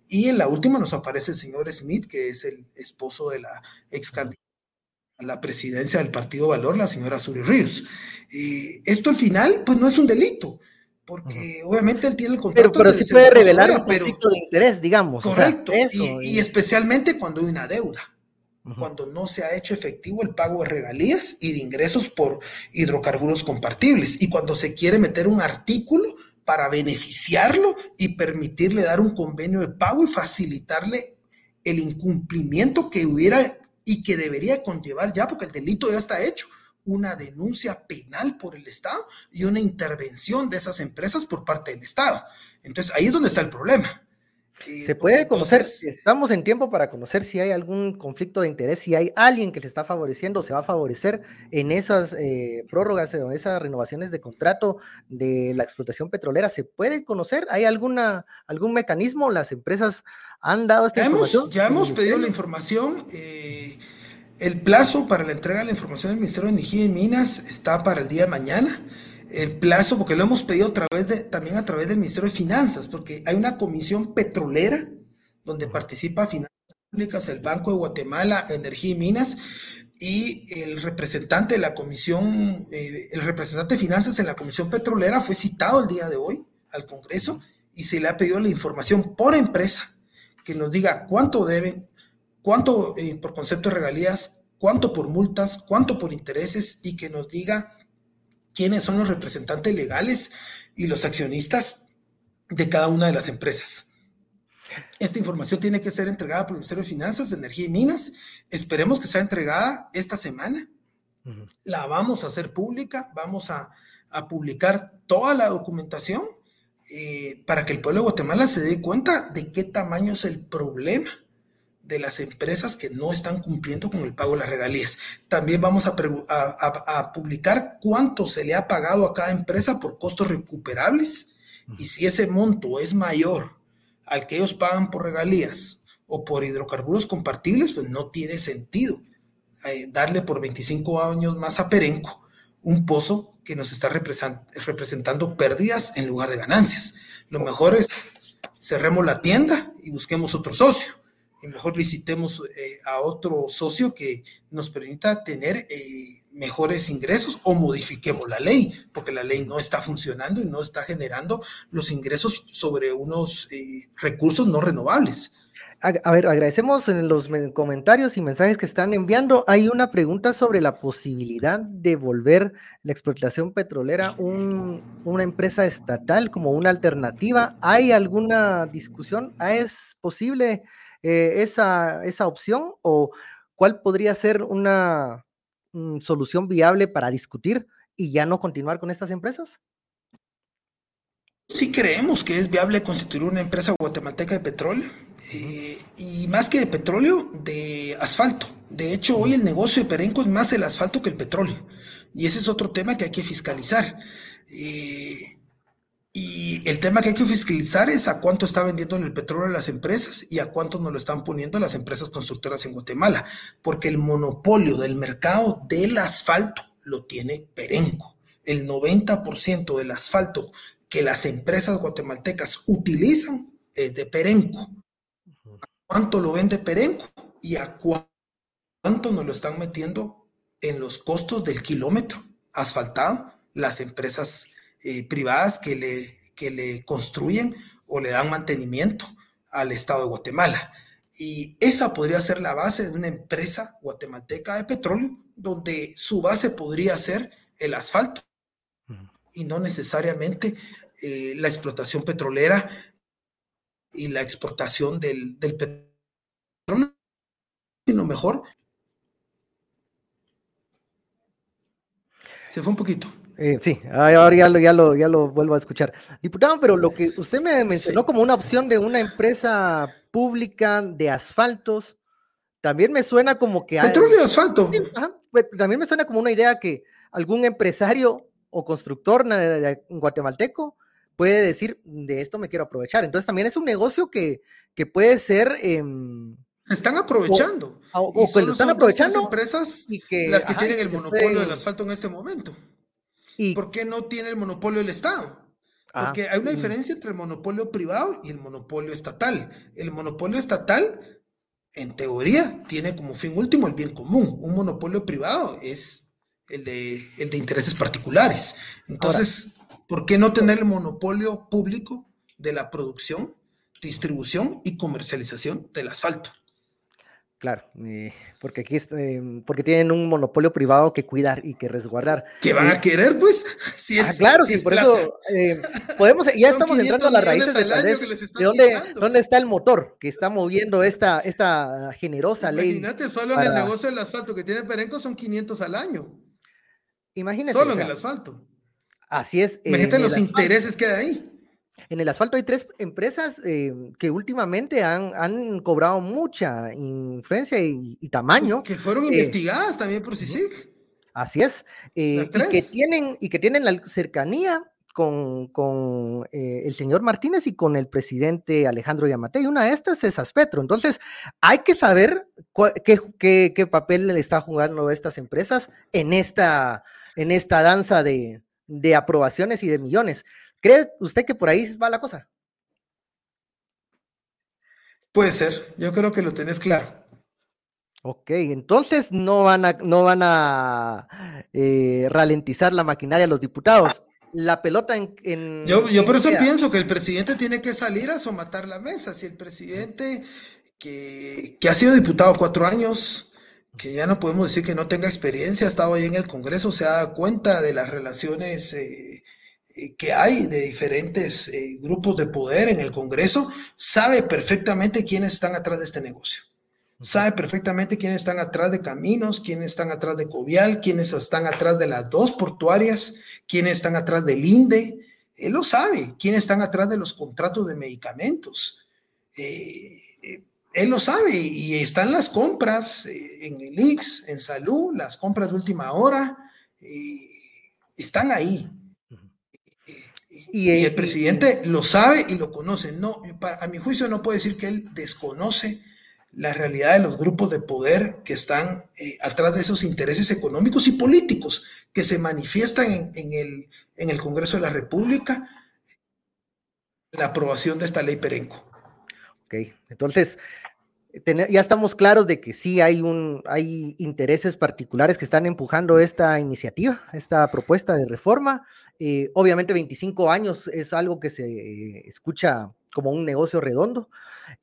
y en la última nos aparece el señor Smith, que es el esposo de la ex candidata a la presidencia del Partido Valor, la señora Suri Ríos. esto al final, pues no es un delito, porque obviamente él tiene el contrato. Pero, pero sí puede revelar un conflicto de interés, digamos. Correcto, y especialmente cuando hay una deuda cuando no se ha hecho efectivo el pago de regalías y de ingresos por hidrocarburos compartibles y cuando se quiere meter un artículo para beneficiarlo y permitirle dar un convenio de pago y facilitarle el incumplimiento que hubiera y que debería conllevar ya, porque el delito ya está hecho, una denuncia penal por el Estado y una intervención de esas empresas por parte del Estado. Entonces ahí es donde está el problema. Se puede conocer, estamos en tiempo para conocer si hay algún conflicto de interés, si hay alguien que se está favoreciendo, se va a favorecer en esas eh, prórrogas o esas renovaciones de contrato de la explotación petrolera. ¿Se puede conocer? ¿Hay alguna, algún mecanismo? ¿Las empresas han dado esta ya información? Hemos, ya hemos pedido la información. Eh, el plazo para la entrega de la información del Ministerio de Energía y Minas está para el día de mañana el plazo, porque lo hemos pedido a través de, también a través del Ministerio de Finanzas, porque hay una comisión petrolera donde participa Finanzas Públicas, el Banco de Guatemala, Energía y Minas, y el representante de la comisión, eh, el representante de finanzas en la comisión petrolera fue citado el día de hoy al Congreso y se le ha pedido la información por empresa, que nos diga cuánto deben, cuánto eh, por concepto de regalías, cuánto por multas, cuánto por intereses y que nos diga quiénes son los representantes legales y los accionistas de cada una de las empresas. Esta información tiene que ser entregada por el Ministerio de Finanzas, Energía y Minas. Esperemos que sea entregada esta semana. La vamos a hacer pública, vamos a, publicar toda la documentación eh, para que el pueblo de Guatemala se dé cuenta de qué tamaño es el problema de las empresas que no están cumpliendo con el pago de las regalías. También vamos a, publicar cuánto se le ha pagado a cada empresa por costos recuperables y si ese monto es mayor al que ellos pagan por regalías o por hidrocarburos compartibles, pues no tiene sentido eh, darle por 25 años más a Perenco un pozo que nos está representando pérdidas en lugar de ganancias. Lo mejor es cerremos la tienda y busquemos otro socio mejor licitemos eh, a otro socio que nos permita tener eh, mejores ingresos o modifiquemos la ley, porque la ley no está funcionando y no está generando los ingresos sobre unos eh, recursos no renovables. A, ver, agradecemos en los comentarios y mensajes que están enviando. Hay una pregunta sobre la posibilidad de volver la explotación petrolera una empresa estatal como una alternativa. ¿Hay alguna discusión? ¿Es posible? Eh, esa, esa opción o cuál podría ser una mm, solución viable para discutir y ya no continuar con estas empresas? Sí creemos que es viable constituir una empresa guatemalteca de petróleo eh, y más que de petróleo, de asfalto. De hecho, hoy el negocio de Perenco es más el asfalto que el petróleo y ese es otro tema que hay que fiscalizar. Eh, y el tema que hay que fiscalizar es a cuánto está vendiendo el petróleo las empresas y a cuánto nos lo están poniendo las empresas constructoras en Guatemala, porque el monopolio del mercado del asfalto lo tiene Perenco. El 90% del asfalto que las empresas guatemaltecas utilizan es de Perenco. ¿Cuánto lo vende Perenco? Y a cuánto nos lo están metiendo en los costos del kilómetro asfaltado las empresas eh, privadas que le, que le construyen o le dan mantenimiento al Estado de Guatemala. Y esa podría ser la base de una empresa guatemalteca de petróleo, donde su base podría ser el asfalto y no necesariamente eh, la explotación petrolera y la exportación del, del petróleo, sino mejor. Se fue un poquito. Eh, sí, ahora ya lo, ya, lo, ya lo vuelvo a escuchar. Diputado, pero lo que usted me mencionó como una opción de una empresa pública de asfaltos, también me suena como que... Petróleo y asfalto. Pues, también me suena como una idea que algún empresario o constructor guatemalteco puede decir, de esto me quiero aprovechar. Entonces también es un negocio que, que puede ser... Eh, están aprovechando. O, o, que lo están aprovechando. empresas y que, las que tienen el monopolio del asfalto en este momento. ¿Por qué no tiene el monopolio el Estado? Ah, Porque hay una mm. diferencia entre el monopolio privado y el monopolio estatal. El monopolio estatal, en teoría, tiene como fin último el bien común. Un monopolio privado es el de, el de intereses particulares. Entonces, ¿por qué no tener el monopolio público de la producción, distribución y comercialización del asfalto? Claro, eh, porque aquí eh, porque tienen un monopolio privado que cuidar y que resguardar. ¿Qué van a querer, pues? Si es, ah, claro, sí, por eso eh, podemos, ya estamos entrando a las raíces de, de dónde, dónde, está el motor que está moviendo esta, esta generosa ley. Imagínate, solo en el negocio del asfalto que tiene Perenco son 500 al año. Imagínate. Solo en el asfalto. Así es. Imagínate los intereses que hay ahí. En el asfalto hay tres empresas eh, que últimamente han, han, cobrado mucha influencia y, tamaño. Que fueron investigadas también por CICIG. Así es. y, que tienen, y que tienen la cercanía con, con eh, el señor Martínez y con el presidente Alejandro Yamate. Y una de estas es Aspetro. Entonces, hay que saber qué, qué, qué, papel le está jugando estas empresas en esta, en esta danza de, de aprobaciones y de millones. ¿Cree usted que por ahí va la cosa? Puede ser, yo creo que lo tenés claro. Ok, entonces no van a, no van a eh, ralentizar la maquinaria los diputados la pelota en... yo, por eso pienso que el presidente tiene que salir a somatar la mesa. Si el presidente que, ha sido diputado cuatro años, que ya no podemos decir que no tenga experiencia, ha estado ahí en el Congreso, se da cuenta de las relaciones eh, que hay de diferentes eh, grupos de poder en el Congreso, sabe perfectamente quiénes están atrás de este negocio sabe perfectamente quiénes están atrás de Caminos, quiénes están atrás de Covial, quiénes están atrás de las dos portuarias, quiénes están atrás del INDE. Él lo sabe, quiénes están atrás de los contratos de medicamentos. Eh, eh, él lo sabe y están las compras eh, en el IX, en salud, las compras de última hora, están ahí. Y, el presidente lo sabe y lo conoce. No, a mi juicio no puede decir que él desconoce la realidad de los grupos de poder que están eh, atrás de esos intereses económicos y políticos que se manifiestan en, el, en el Congreso de la República, la aprobación de esta ley Perenco. Ok, entonces ya estamos claros de que sí hay, un, hay intereses particulares que están empujando esta iniciativa, esta propuesta de reforma. Eh, obviamente 25 años es algo que se escucha como un negocio redondo,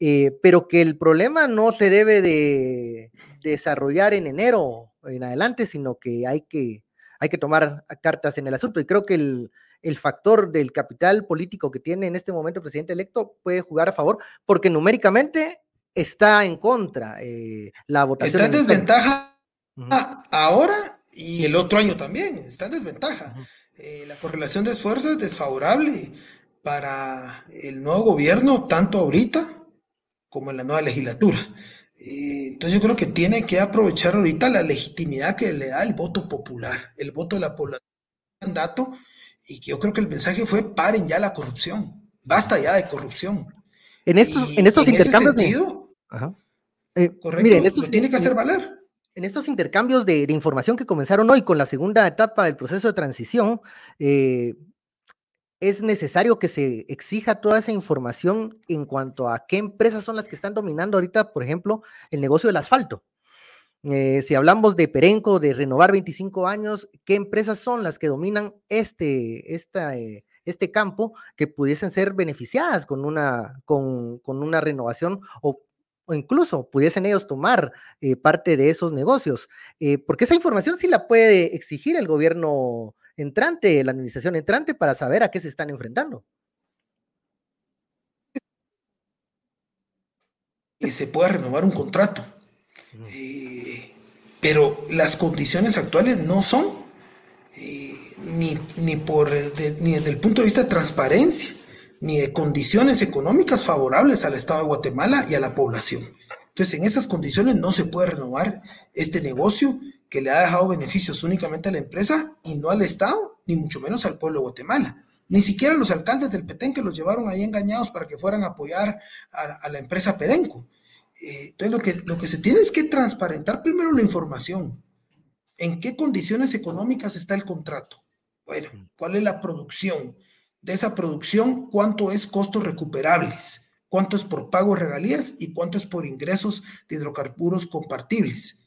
eh, pero que el problema no se debe de desarrollar en enero en adelante, sino que hay que, hay que tomar cartas en el asunto. Y creo que el, el factor del capital político que tiene en este momento el presidente electo puede jugar a favor, porque numéricamente está en contra eh, la votación. Está en desventaja ahora y el otro año también, está en desventaja. Eh, la correlación de esfuerzos es desfavorable para el nuevo gobierno, tanto ahorita como en la nueva legislatura. Entonces yo creo que tiene que aprovechar ahorita la legitimidad que le da el voto popular, el voto de la población, mandato, y que yo creo que el mensaje fue paren ya la corrupción, basta ya de corrupción. En estos, en estos intercambios eh, correcto, tiene que hacer valer. En estos intercambios de, información que comenzaron hoy con la segunda etapa del proceso de transición, eh, es necesario que se exija toda esa información en cuanto a qué empresas son las que están dominando ahorita, por ejemplo, el negocio del asfalto. Eh, si hablamos de Perenco, de renovar 25 años, ¿qué empresas son las que dominan este, eh, este campo que pudiesen ser beneficiadas con una, con, una renovación o, incluso pudiesen ellos tomar eh, parte de esos negocios? porque esa información sí la puede exigir el gobierno entrante, la administración entrante, para saber a qué se están enfrentando. Que se pueda renovar un contrato. Eh, pero las condiciones actuales no son eh, ni, ni, por, ni desde el punto de vista de transparencia, ni de condiciones económicas favorables al Estado de Guatemala y a la población. Entonces, en esas condiciones no se puede renovar este negocio que le ha dejado beneficios únicamente a la empresa y no al Estado, ni mucho menos al pueblo de Guatemala. Ni siquiera los alcaldes del Petén que los llevaron ahí engañados para que fueran a apoyar a, la empresa Perenco. Eh, entonces, lo que, lo que se tiene es que transparentar primero la información. ¿En qué condiciones económicas está el contrato? Bueno, ¿cuál es la producción? De esa producción, ¿cuánto es costos recuperables? ¿Cuánto es por pago de regalías? ¿Y cuánto es por ingresos de hidrocarburos compartibles?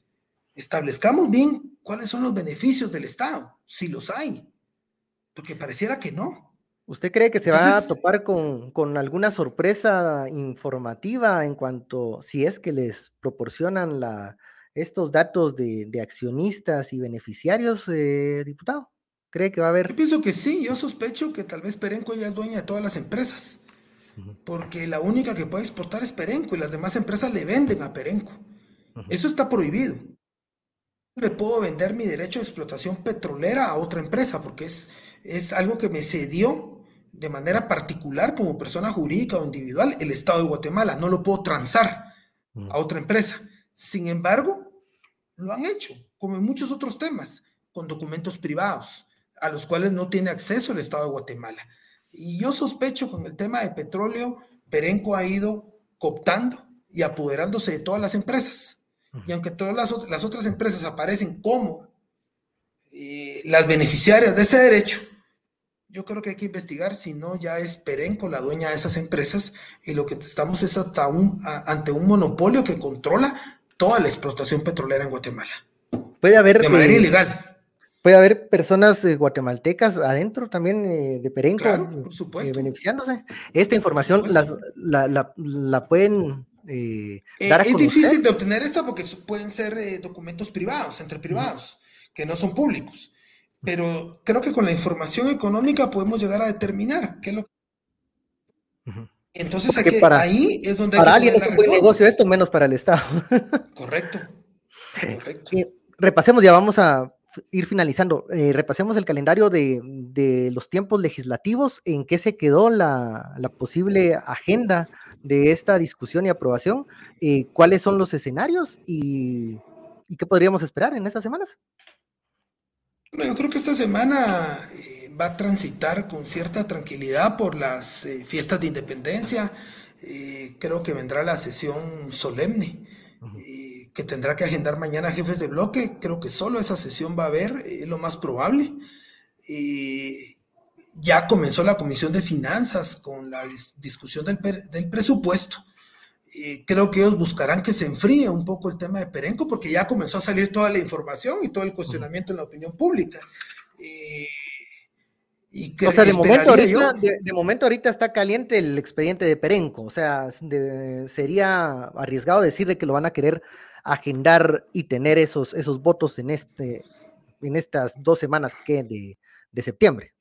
establezcamos bien cuáles son los beneficios del Estado, si los hay, porque pareciera que no. ¿Usted cree que se va a topar con, alguna sorpresa informativa en cuanto, si es que les proporcionan la, estos datos de, accionistas y beneficiarios, eh, diputado? ¿Cree que va a haber? Yo pienso que sí, yo sospecho que tal vez Perenco ya es dueña de todas las empresas, porque la única que puede exportar es Perenco y las demás empresas le venden a Perenco. Eso está prohibido le puedo vender mi derecho de explotación petrolera a otra empresa porque es, es algo que me cedió de manera particular como persona jurídica o individual el Estado de Guatemala. No lo puedo transar a otra empresa. Sin embargo, lo han hecho, como en muchos otros temas, con documentos privados, a los cuales no tiene acceso el Estado de Guatemala. Y yo sospecho con el tema de petróleo, Perenco ha ido cooptando y apoderándose de todas las empresas. Y aunque todas las, las otras empresas aparecen como eh, las beneficiarias de ese derecho, yo creo que hay que investigar si no ya es Perenco la dueña de esas empresas y lo que estamos es hasta un, ante un monopolio que controla toda la explotación petrolera en Guatemala. Puede haber... De manera eh, ilegal. Puede haber personas eh, guatemaltecas adentro también de Perenco por supuesto. beneficiándose. Esta información la, pueden dar a Es difícil de obtener esta porque pueden ser documentos privados, entre privados, que no son públicos pero creo que con la información económica podemos llegar a determinar qué es lo Entonces aquí, ahí es donde... Para alguien es un buen negocio esto, menos para el Estado. Correcto. Correcto. repasemos, ya vamos a ir finalizando. Eh, repasemos el calendario de, los tiempos legislativos, en qué se quedó la, posible agenda de esta discusión y aprobación, eh, cuáles son los escenarios y, y qué podríamos esperar en estas semanas. Bueno, yo creo que esta semana eh, va a transitar con cierta tranquilidad por las fiestas de independencia. Creo que vendrá la sesión solemne que tendrá que agendar mañana jefes de bloque. Creo que solo esa sesión va a haber, es lo más probable. ya comenzó la Comisión de Finanzas con la discusión del, del presupuesto creo que ellos buscarán que se enfríe un poco el tema de Perenco porque ya comenzó a salir toda la información y todo el cuestionamiento en la opinión pública. y que o sea, de momento, ahorita, de, momento, ahorita, está caliente el expediente de Perenco, o sea, sería arriesgado decirle que lo van a querer agendar y tener esos, esos votos en, este, en estas dos semanas que de, de septiembre.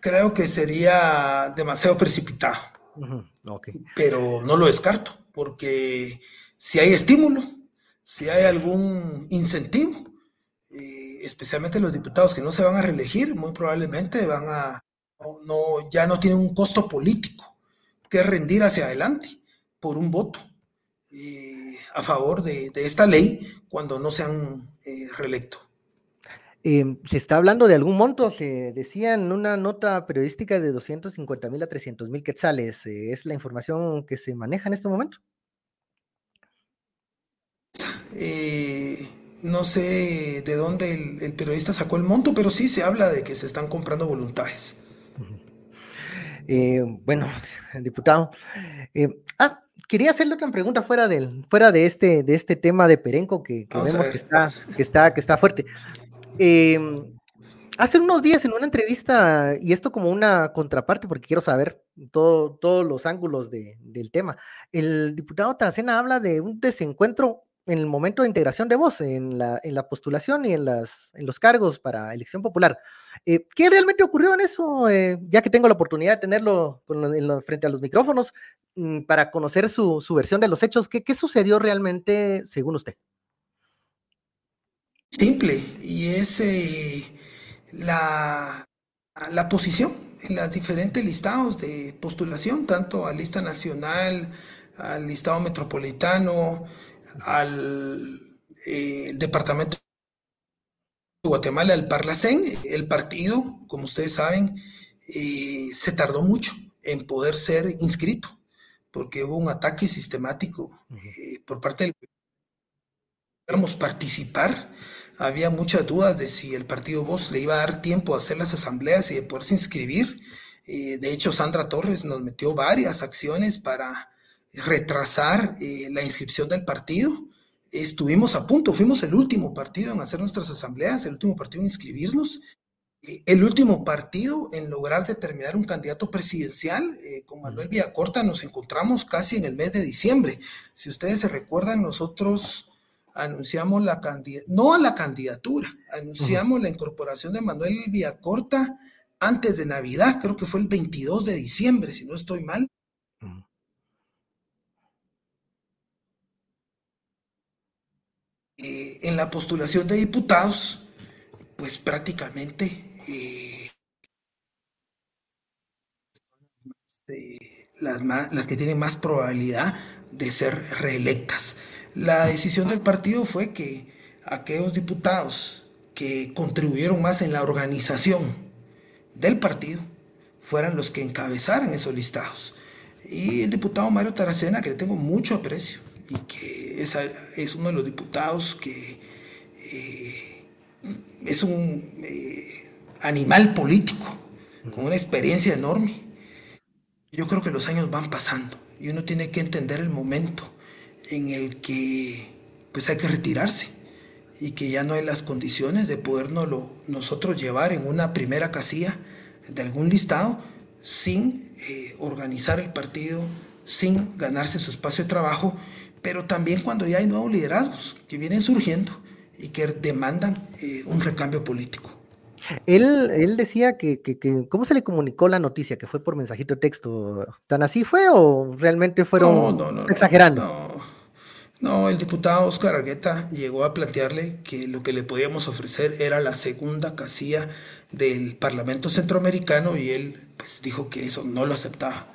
Creo que sería demasiado precipitado. Pero no lo descarto porque si hay estímulo, si hay algún incentivo, eh, especialmente los diputados que no se van a reelegir, muy probablemente van a, no, ya no tienen un costo político que rendir hacia adelante por un voto eh, a favor de, esta ley cuando no sean eh, reelecto. Em, se está hablando de algún monto, se decía en una nota periodística de 250 mil a 300 mil quetzales. Eh, ¿Es la información que se maneja en este momento? Eh, no sé de dónde el, periodista sacó el monto, pero sí se habla de que se están comprando voluntades. Eh, bueno, diputado. Quería hacerle otra pregunta fuera, del, fuera de, este, de este tema de Perenco que, que vemos que está, que, está, que está fuerte. Eh, hace unos días en una entrevista, y esto como una contraparte, porque quiero saber todos los ángulos del tema, el diputado Tracena habla de un desencuentro en el momento de integración de voz, en la, en la postulación y en, las, en los cargos para elección popular. Eh, ¿Qué realmente ocurrió en eso? Eh, ya que tengo la oportunidad de tenerlo frente a los micrófonos mm, para conocer su, su, versión de los hechos, ¿qué, ¿qué sucedió realmente según usted? simple y es eh, la, la, posición en los diferentes listados de postulación, tanto a lista nacional, al listado metropolitano, al eh, departamento de Guatemala, al Parlacén. El partido, como ustedes saben, eh, se tardó mucho en poder ser inscrito, porque hubo un ataque sistemático por parte del participar había muchas dudas de si el partido Voz le iba a dar tiempo a hacer las asambleas y de poderse inscribir. Eh, de hecho, Sandra Torres nos metió varias acciones para retrasar eh, la inscripción del partido. Estuvimos a punto, fuimos el último partido en hacer nuestras asambleas, el último partido en inscribirnos, eh, el último partido en lograr determinar un candidato presidencial. con Manuel Villacorta nos encontramos casi en el mes de diciembre. Si ustedes se recuerdan, nosotros anunciamos la candidatura, no a la candidatura, anunciamos la incorporación de Manuel Villacorta antes de Navidad, creo que fue el 22 de diciembre, si no estoy mal. Eh, en la postulación de diputados, pues prácticamente eh, las, las que tienen más probabilidad de ser reelectas. La decisión del partido fue que aquellos diputados que contribuyeron más en la organización del partido fueran los que encabezaran esos listados. Y el diputado Mario Taracena, que le tengo mucho aprecio y que es, es uno de los diputados que eh, es un eh, animal político con una experiencia enorme. Yo creo que los años van pasando y uno tiene que entender el momento en el que pues hay que retirarse y que ya no hay las condiciones de podernos nosotros llevar en una primera casilla de algún listado sin eh, organizar el partido, sin ganarse su espacio de trabajo, pero también cuando ya hay nuevos liderazgos que vienen surgiendo y que demandan eh, un recambio político. Él, él decía que, que, que, ¿cómo se le comunicó la noticia? ¿Que fue por mensajito de texto? ¿Tan así fue o realmente fueron no, no, no, exagerando? No, el diputado Oscar Argueta llegó a plantearle que lo que le podíamos ofrecer era la segunda casilla del Parlamento Centroamericano y él pues, dijo que eso no lo aceptaba,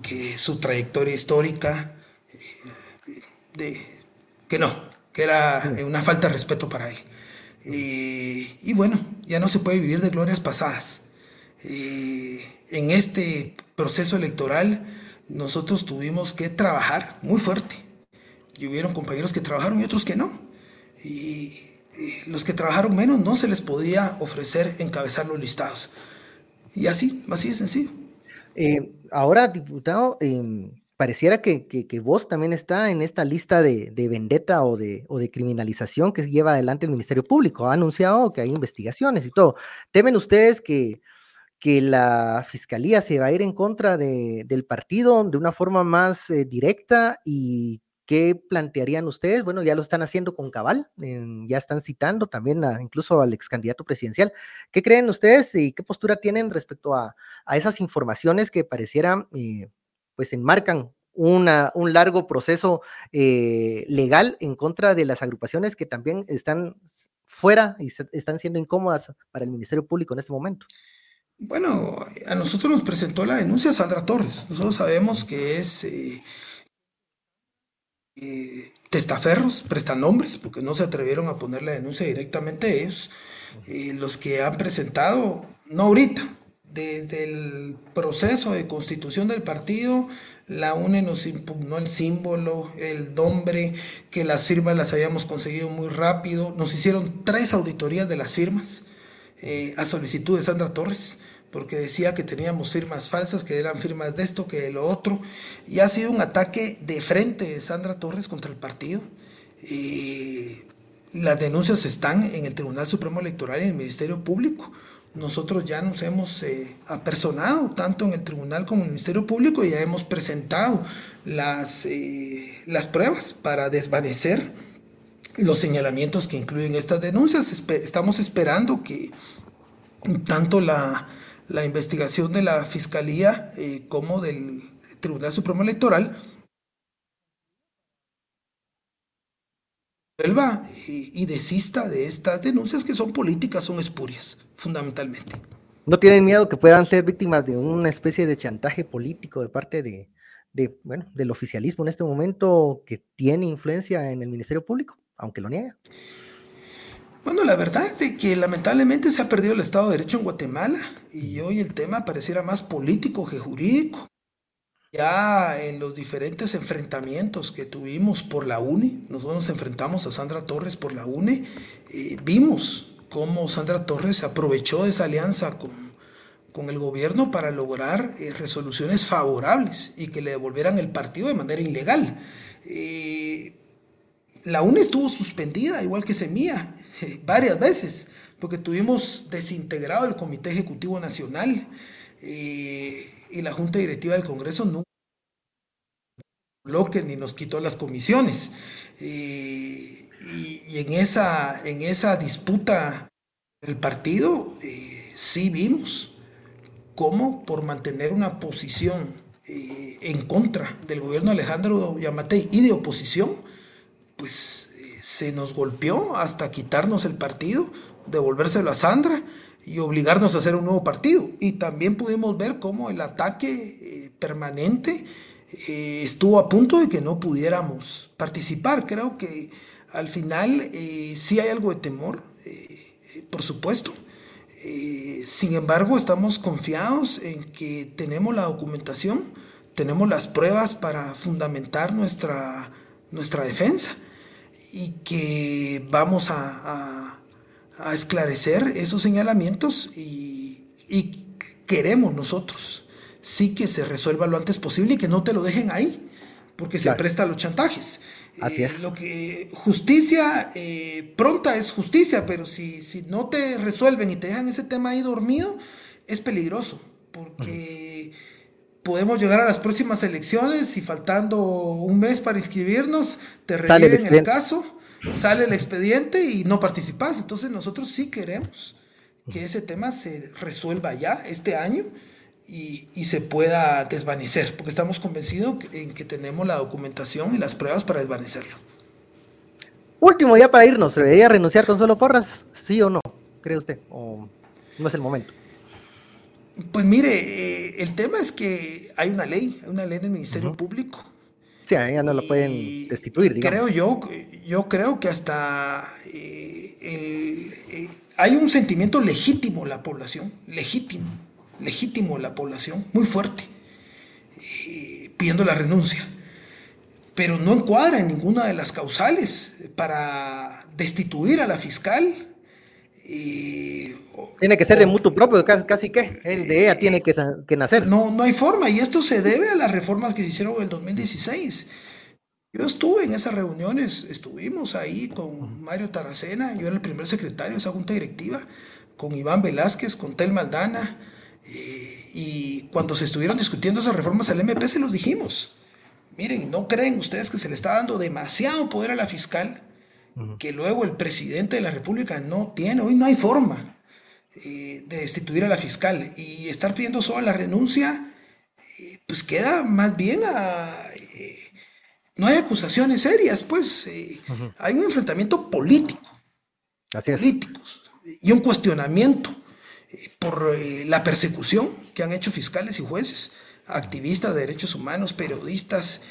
que su trayectoria histórica, de, que no, que era una falta de respeto para él. Eh, y bueno, ya no se puede vivir de glorias pasadas. Eh, en este proceso electoral nosotros tuvimos que trabajar muy fuerte y hubieron compañeros que trabajaron y otros que no. Y, los que trabajaron menos no se les podía ofrecer encabezar los listados. Y así, así de sencillo. Eh, ahora, diputado, em, pareciera que, vos también está en esta lista de, de vendetta o de, criminalización que lleva adelante el Ministerio Público. Ha anunciado que hay investigaciones y todo. ¿Temen ustedes que, la fiscalía se va a ir en contra de, del partido de una forma más eh, directa y ¿Qué plantearían ustedes? Bueno, ya lo están haciendo con Cabal, ya están citando también incluso al ex candidato presidencial. ¿Qué creen ustedes y qué postura tienen respecto a, esas informaciones que parecieran, eh, pues enmarcan una, un largo proceso eh, legal en contra de las agrupaciones que también están fuera y están siendo incómodas para el Ministerio Público en este momento? Bueno, a nosotros nos presentó la denuncia Sandra Torres. Nosotros sabemos que es... Eh, eh, testaferros, prestanombres, porque no se atrevieron a poner la denuncia directamente ellos, eh, los que han presentado, no ahorita, desde el proceso de constitución del partido, la UNE nos impugnó el símbolo, el nombre, que las firmas las habíamos conseguido muy rápido, nos hicieron tres auditorías de las firmas eh, a solicitud de Sandra Torres porque decía que teníamos firmas falsas, que eran firmas de esto, que de lo otro, y ha sido un ataque de frente de Sandra Torres contra el partido. las denuncias están en el Tribunal Supremo Electoral y en el Ministerio Público. Nosotros ya nos hemos eh, apersonado tanto en el tribunal como en el Ministerio Público y ya hemos presentado las, eh, las pruebas para desvanecer los señalamientos que incluyen estas denuncias. Estamos esperando que tanto la, la investigación de la Fiscalía eh, como del Tribunal Supremo Electoral vuelva y, y, desista de estas denuncias que son políticas, son espurias, fundamentalmente. ¿No tienen miedo que puedan ser víctimas de una especie de chantaje político de parte de, de bueno, del oficialismo en este momento que tiene influencia en el Ministerio Público, aunque lo niega? Bueno, la verdad es de que lamentablemente se ha perdido el Estado de Derecho en Guatemala y hoy el tema pareciera más político que jurídico. Ya en los diferentes enfrentamientos que tuvimos por la UNE, nosotros nos enfrentamos a Sandra Torres por la UNE, eh, vimos cómo Sandra Torres aprovechó esa alianza con, con el gobierno para lograr eh, resoluciones favorables y que le devolvieran el partido de manera ilegal. Eh, la UNE estuvo suspendida, igual que Semilla, varias veces, porque tuvimos desintegrado el Comité Ejecutivo Nacional eh, y la Junta Directiva del Congreso no bloque ni nos quitó las comisiones. Y, en, esa, en esa disputa del partido eh, sí vimos cómo por mantener una posición en contra del gobierno de Alejandro Yamatei y de oposición, pues eh, se nos golpeó hasta quitarnos el partido, devolvérselo a Sandra y obligarnos a hacer un nuevo partido. Y también pudimos ver cómo el ataque eh, permanente, eh, estuvo a punto de que no pudiéramos participar. Creo que al final eh, sí hay algo de temor, por supuesto. sin embargo, estamos confiados en que tenemos la documentación, tenemos las pruebas para fundamentar nuestra, nuestra defensa y que vamos a, esclarecer esos señalamientos y, queremos nosotros sí que se resuelva lo antes posible y que no te lo dejen ahí, porque se presta a los chantajes. Así eh, es. lo que justicia eh, pronta es justicia, pero si, si no te resuelven y te dejan ese tema ahí dormido, es peligroso, porque podemos llegar a las próximas elecciones y faltando un mes para inscribirnos, te reviven el, caso, sale el expediente y no participas. Entonces nosotros sí queremos que ese tema se resuelva ya este año y, se pueda desvanecer, porque estamos convencidos en que tenemos la documentación y las pruebas para desvanecerlo. Último ya para irnos, ¿se debería renunciar con solo porras? ¿Sí o no? ¿Cree usted? ¿O no es el momento? Pues mire, eh, el tema es que hay una ley, hay una ley del Ministerio Público. Sí, a ella no la pueden destituir. Creo yo, yo creo que hasta eh, eh, hay un sentimiento legítimo en la población, legítimo, legítimo en la población, muy fuerte, pidiendo la renuncia. Pero no encuadra en ninguna de las causales para destituir a la fiscal tiene que ser de mutuo propio, casi, que. El de ella tiene que, nacer. No, no hay forma. Y esto se debe a las reformas que se hicieron en el 2016. Yo estuve en esas reuniones, estuvimos ahí con Mario Taracena, yo era el primer secretario de esa junta directiva, con Iván Velázquez, con Tel Maldana, eh, y cuando se estuvieron discutiendo esas reformas al MP se los dijimos. Miren, ¿no creen ustedes que se le está dando demasiado poder a la fiscal? que luego el presidente de la República no tiene, hoy no hay forma eh, de destituir a la fiscal y estar pidiendo solo la renuncia, eh, pues queda más bien a... Eh, no hay acusaciones serias, pues hay un enfrentamiento político, Así políticos, y un cuestionamiento por la persecución que han hecho fiscales y jueces, activistas de derechos humanos, periodistas,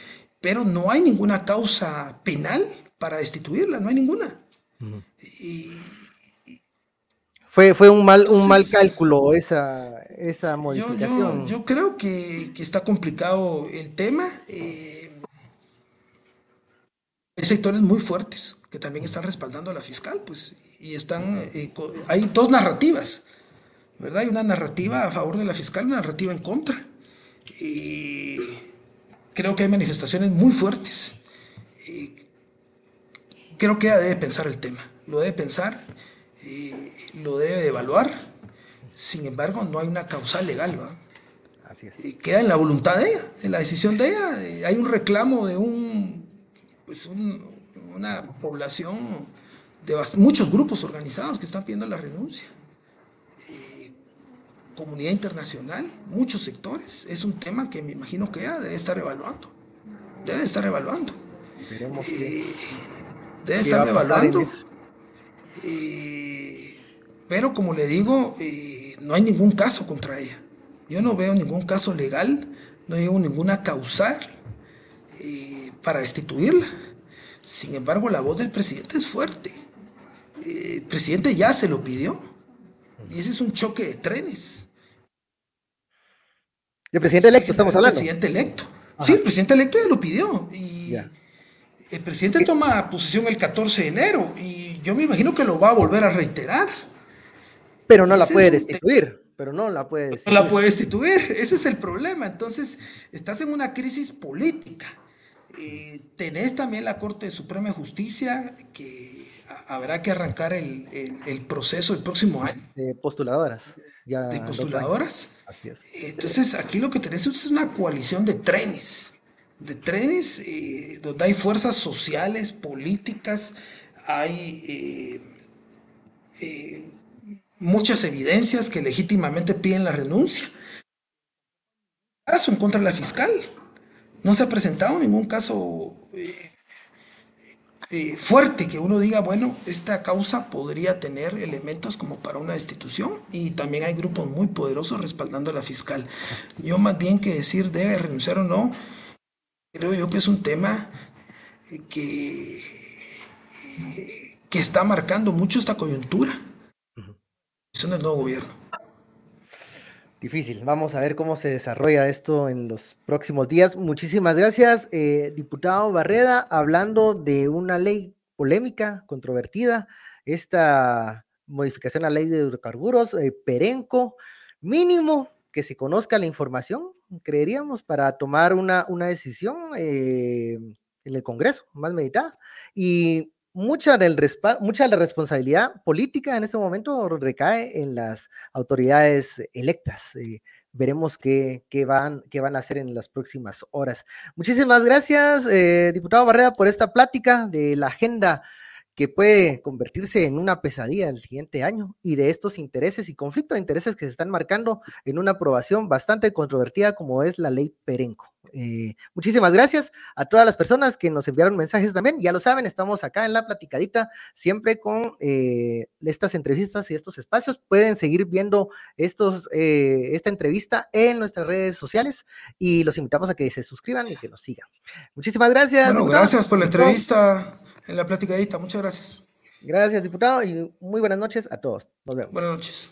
pero no hay ninguna causa penal para destituirla, no hay ninguna. fue, fue un mal, un mal cálculo esa, esa modificación. Yo, creo que, está complicado el tema. Eh, hay sectores muy fuertes que también están respaldando a la fiscal, pues, y están, eh, hay dos narrativas, ¿verdad? Hay una narrativa a favor de la fiscal, una narrativa en contra. Y creo que hay manifestaciones muy fuertes creo que ella debe pensar el tema, lo debe pensar, eh, lo debe evaluar. Sin embargo, no hay una causal legal, ¿va? Así es. Queda en la voluntad de ella, en la decisión de ella. Hay un reclamo de un, pues una población de muchos grupos organizados que están pidiendo la renuncia. Comunidad internacional, muchos sectores. Es un tema que me imagino que debe estar evaluando. Debe estar evaluando. Debe estar evaluando. pero como le digo, eh, no hay ningún caso contra ella. Yo no veo ningún caso legal, no veo ninguna causal eh, para destituirla. Sin embargo, la voz del presidente es fuerte. Eh, el presidente ya se lo pidió. Y ese es un choque de trenes. El presidente electo, estamos hablando. El presidente electo. Sí, el presidente electo ya lo pidió. Y, el presidente toma posesión el 14 de enero y yo me imagino que lo va a volver a reiterar. Pero no la puede destituir. Pero no la puede destituir. No la puede destituir, ese es el problema. Entonces, estás en una crisis política. Eh, tenés también la Corte Suprema de Justicia que habrá que arrancar el, proceso el próximo año. De postuladoras. de postuladoras. Así es. Entonces, aquí lo que tenés es una coalición de trenes de trenes, eh, donde hay fuerzas sociales, políticas, hay eh, eh, muchas evidencias que legítimamente piden la renuncia. Caso en contra la fiscal. No se ha presentado ningún caso eh, fuerte que uno diga, bueno, esta causa podría tener elementos como para una destitución y también hay grupos muy poderosos respaldando a la fiscal. Yo más bien que decir debe renunciar o no, creo yo que es un tema eh, que, eh, que está marcando mucho esta coyuntura. Eso no es nuevo gobierno. Difícil. Vamos a ver cómo se desarrolla esto en los próximos días. Muchísimas gracias, eh, diputado Barreda, hablando de una ley polémica, controvertida, esta modificación a la ley de hidrocarburos, eh, Perenco, mínimo que se conozca la información, creeríamos, para tomar una, una decisión eh, en el Congreso, más meditada. Y mucha, del mucha de la responsabilidad política en este momento recae en las autoridades electas. Eh, veremos qué, qué, van, qué van a hacer en las próximas horas. Muchísimas gracias, eh, diputado Barrera, por esta plática de la agenda que puede convertirse en una pesadilla el siguiente año y de estos intereses y conflictos de intereses que se están marcando en una aprobación bastante controvertida como es la ley Perenco. Eh, muchísimas gracias a todas las personas que nos enviaron mensajes también. Ya lo saben, estamos acá en la platicadita siempre con eh, estas entrevistas y estos espacios. Pueden seguir viendo estos, eh, esta entrevista en nuestras redes sociales y los invitamos a que se suscriban y que nos sigan. Muchísimas gracias. Bueno, gracias por la entrevista en la plática de esta. Muchas gracias. Gracias, diputado, y muy buenas noches a todos. Nos vemos. Buenas noches.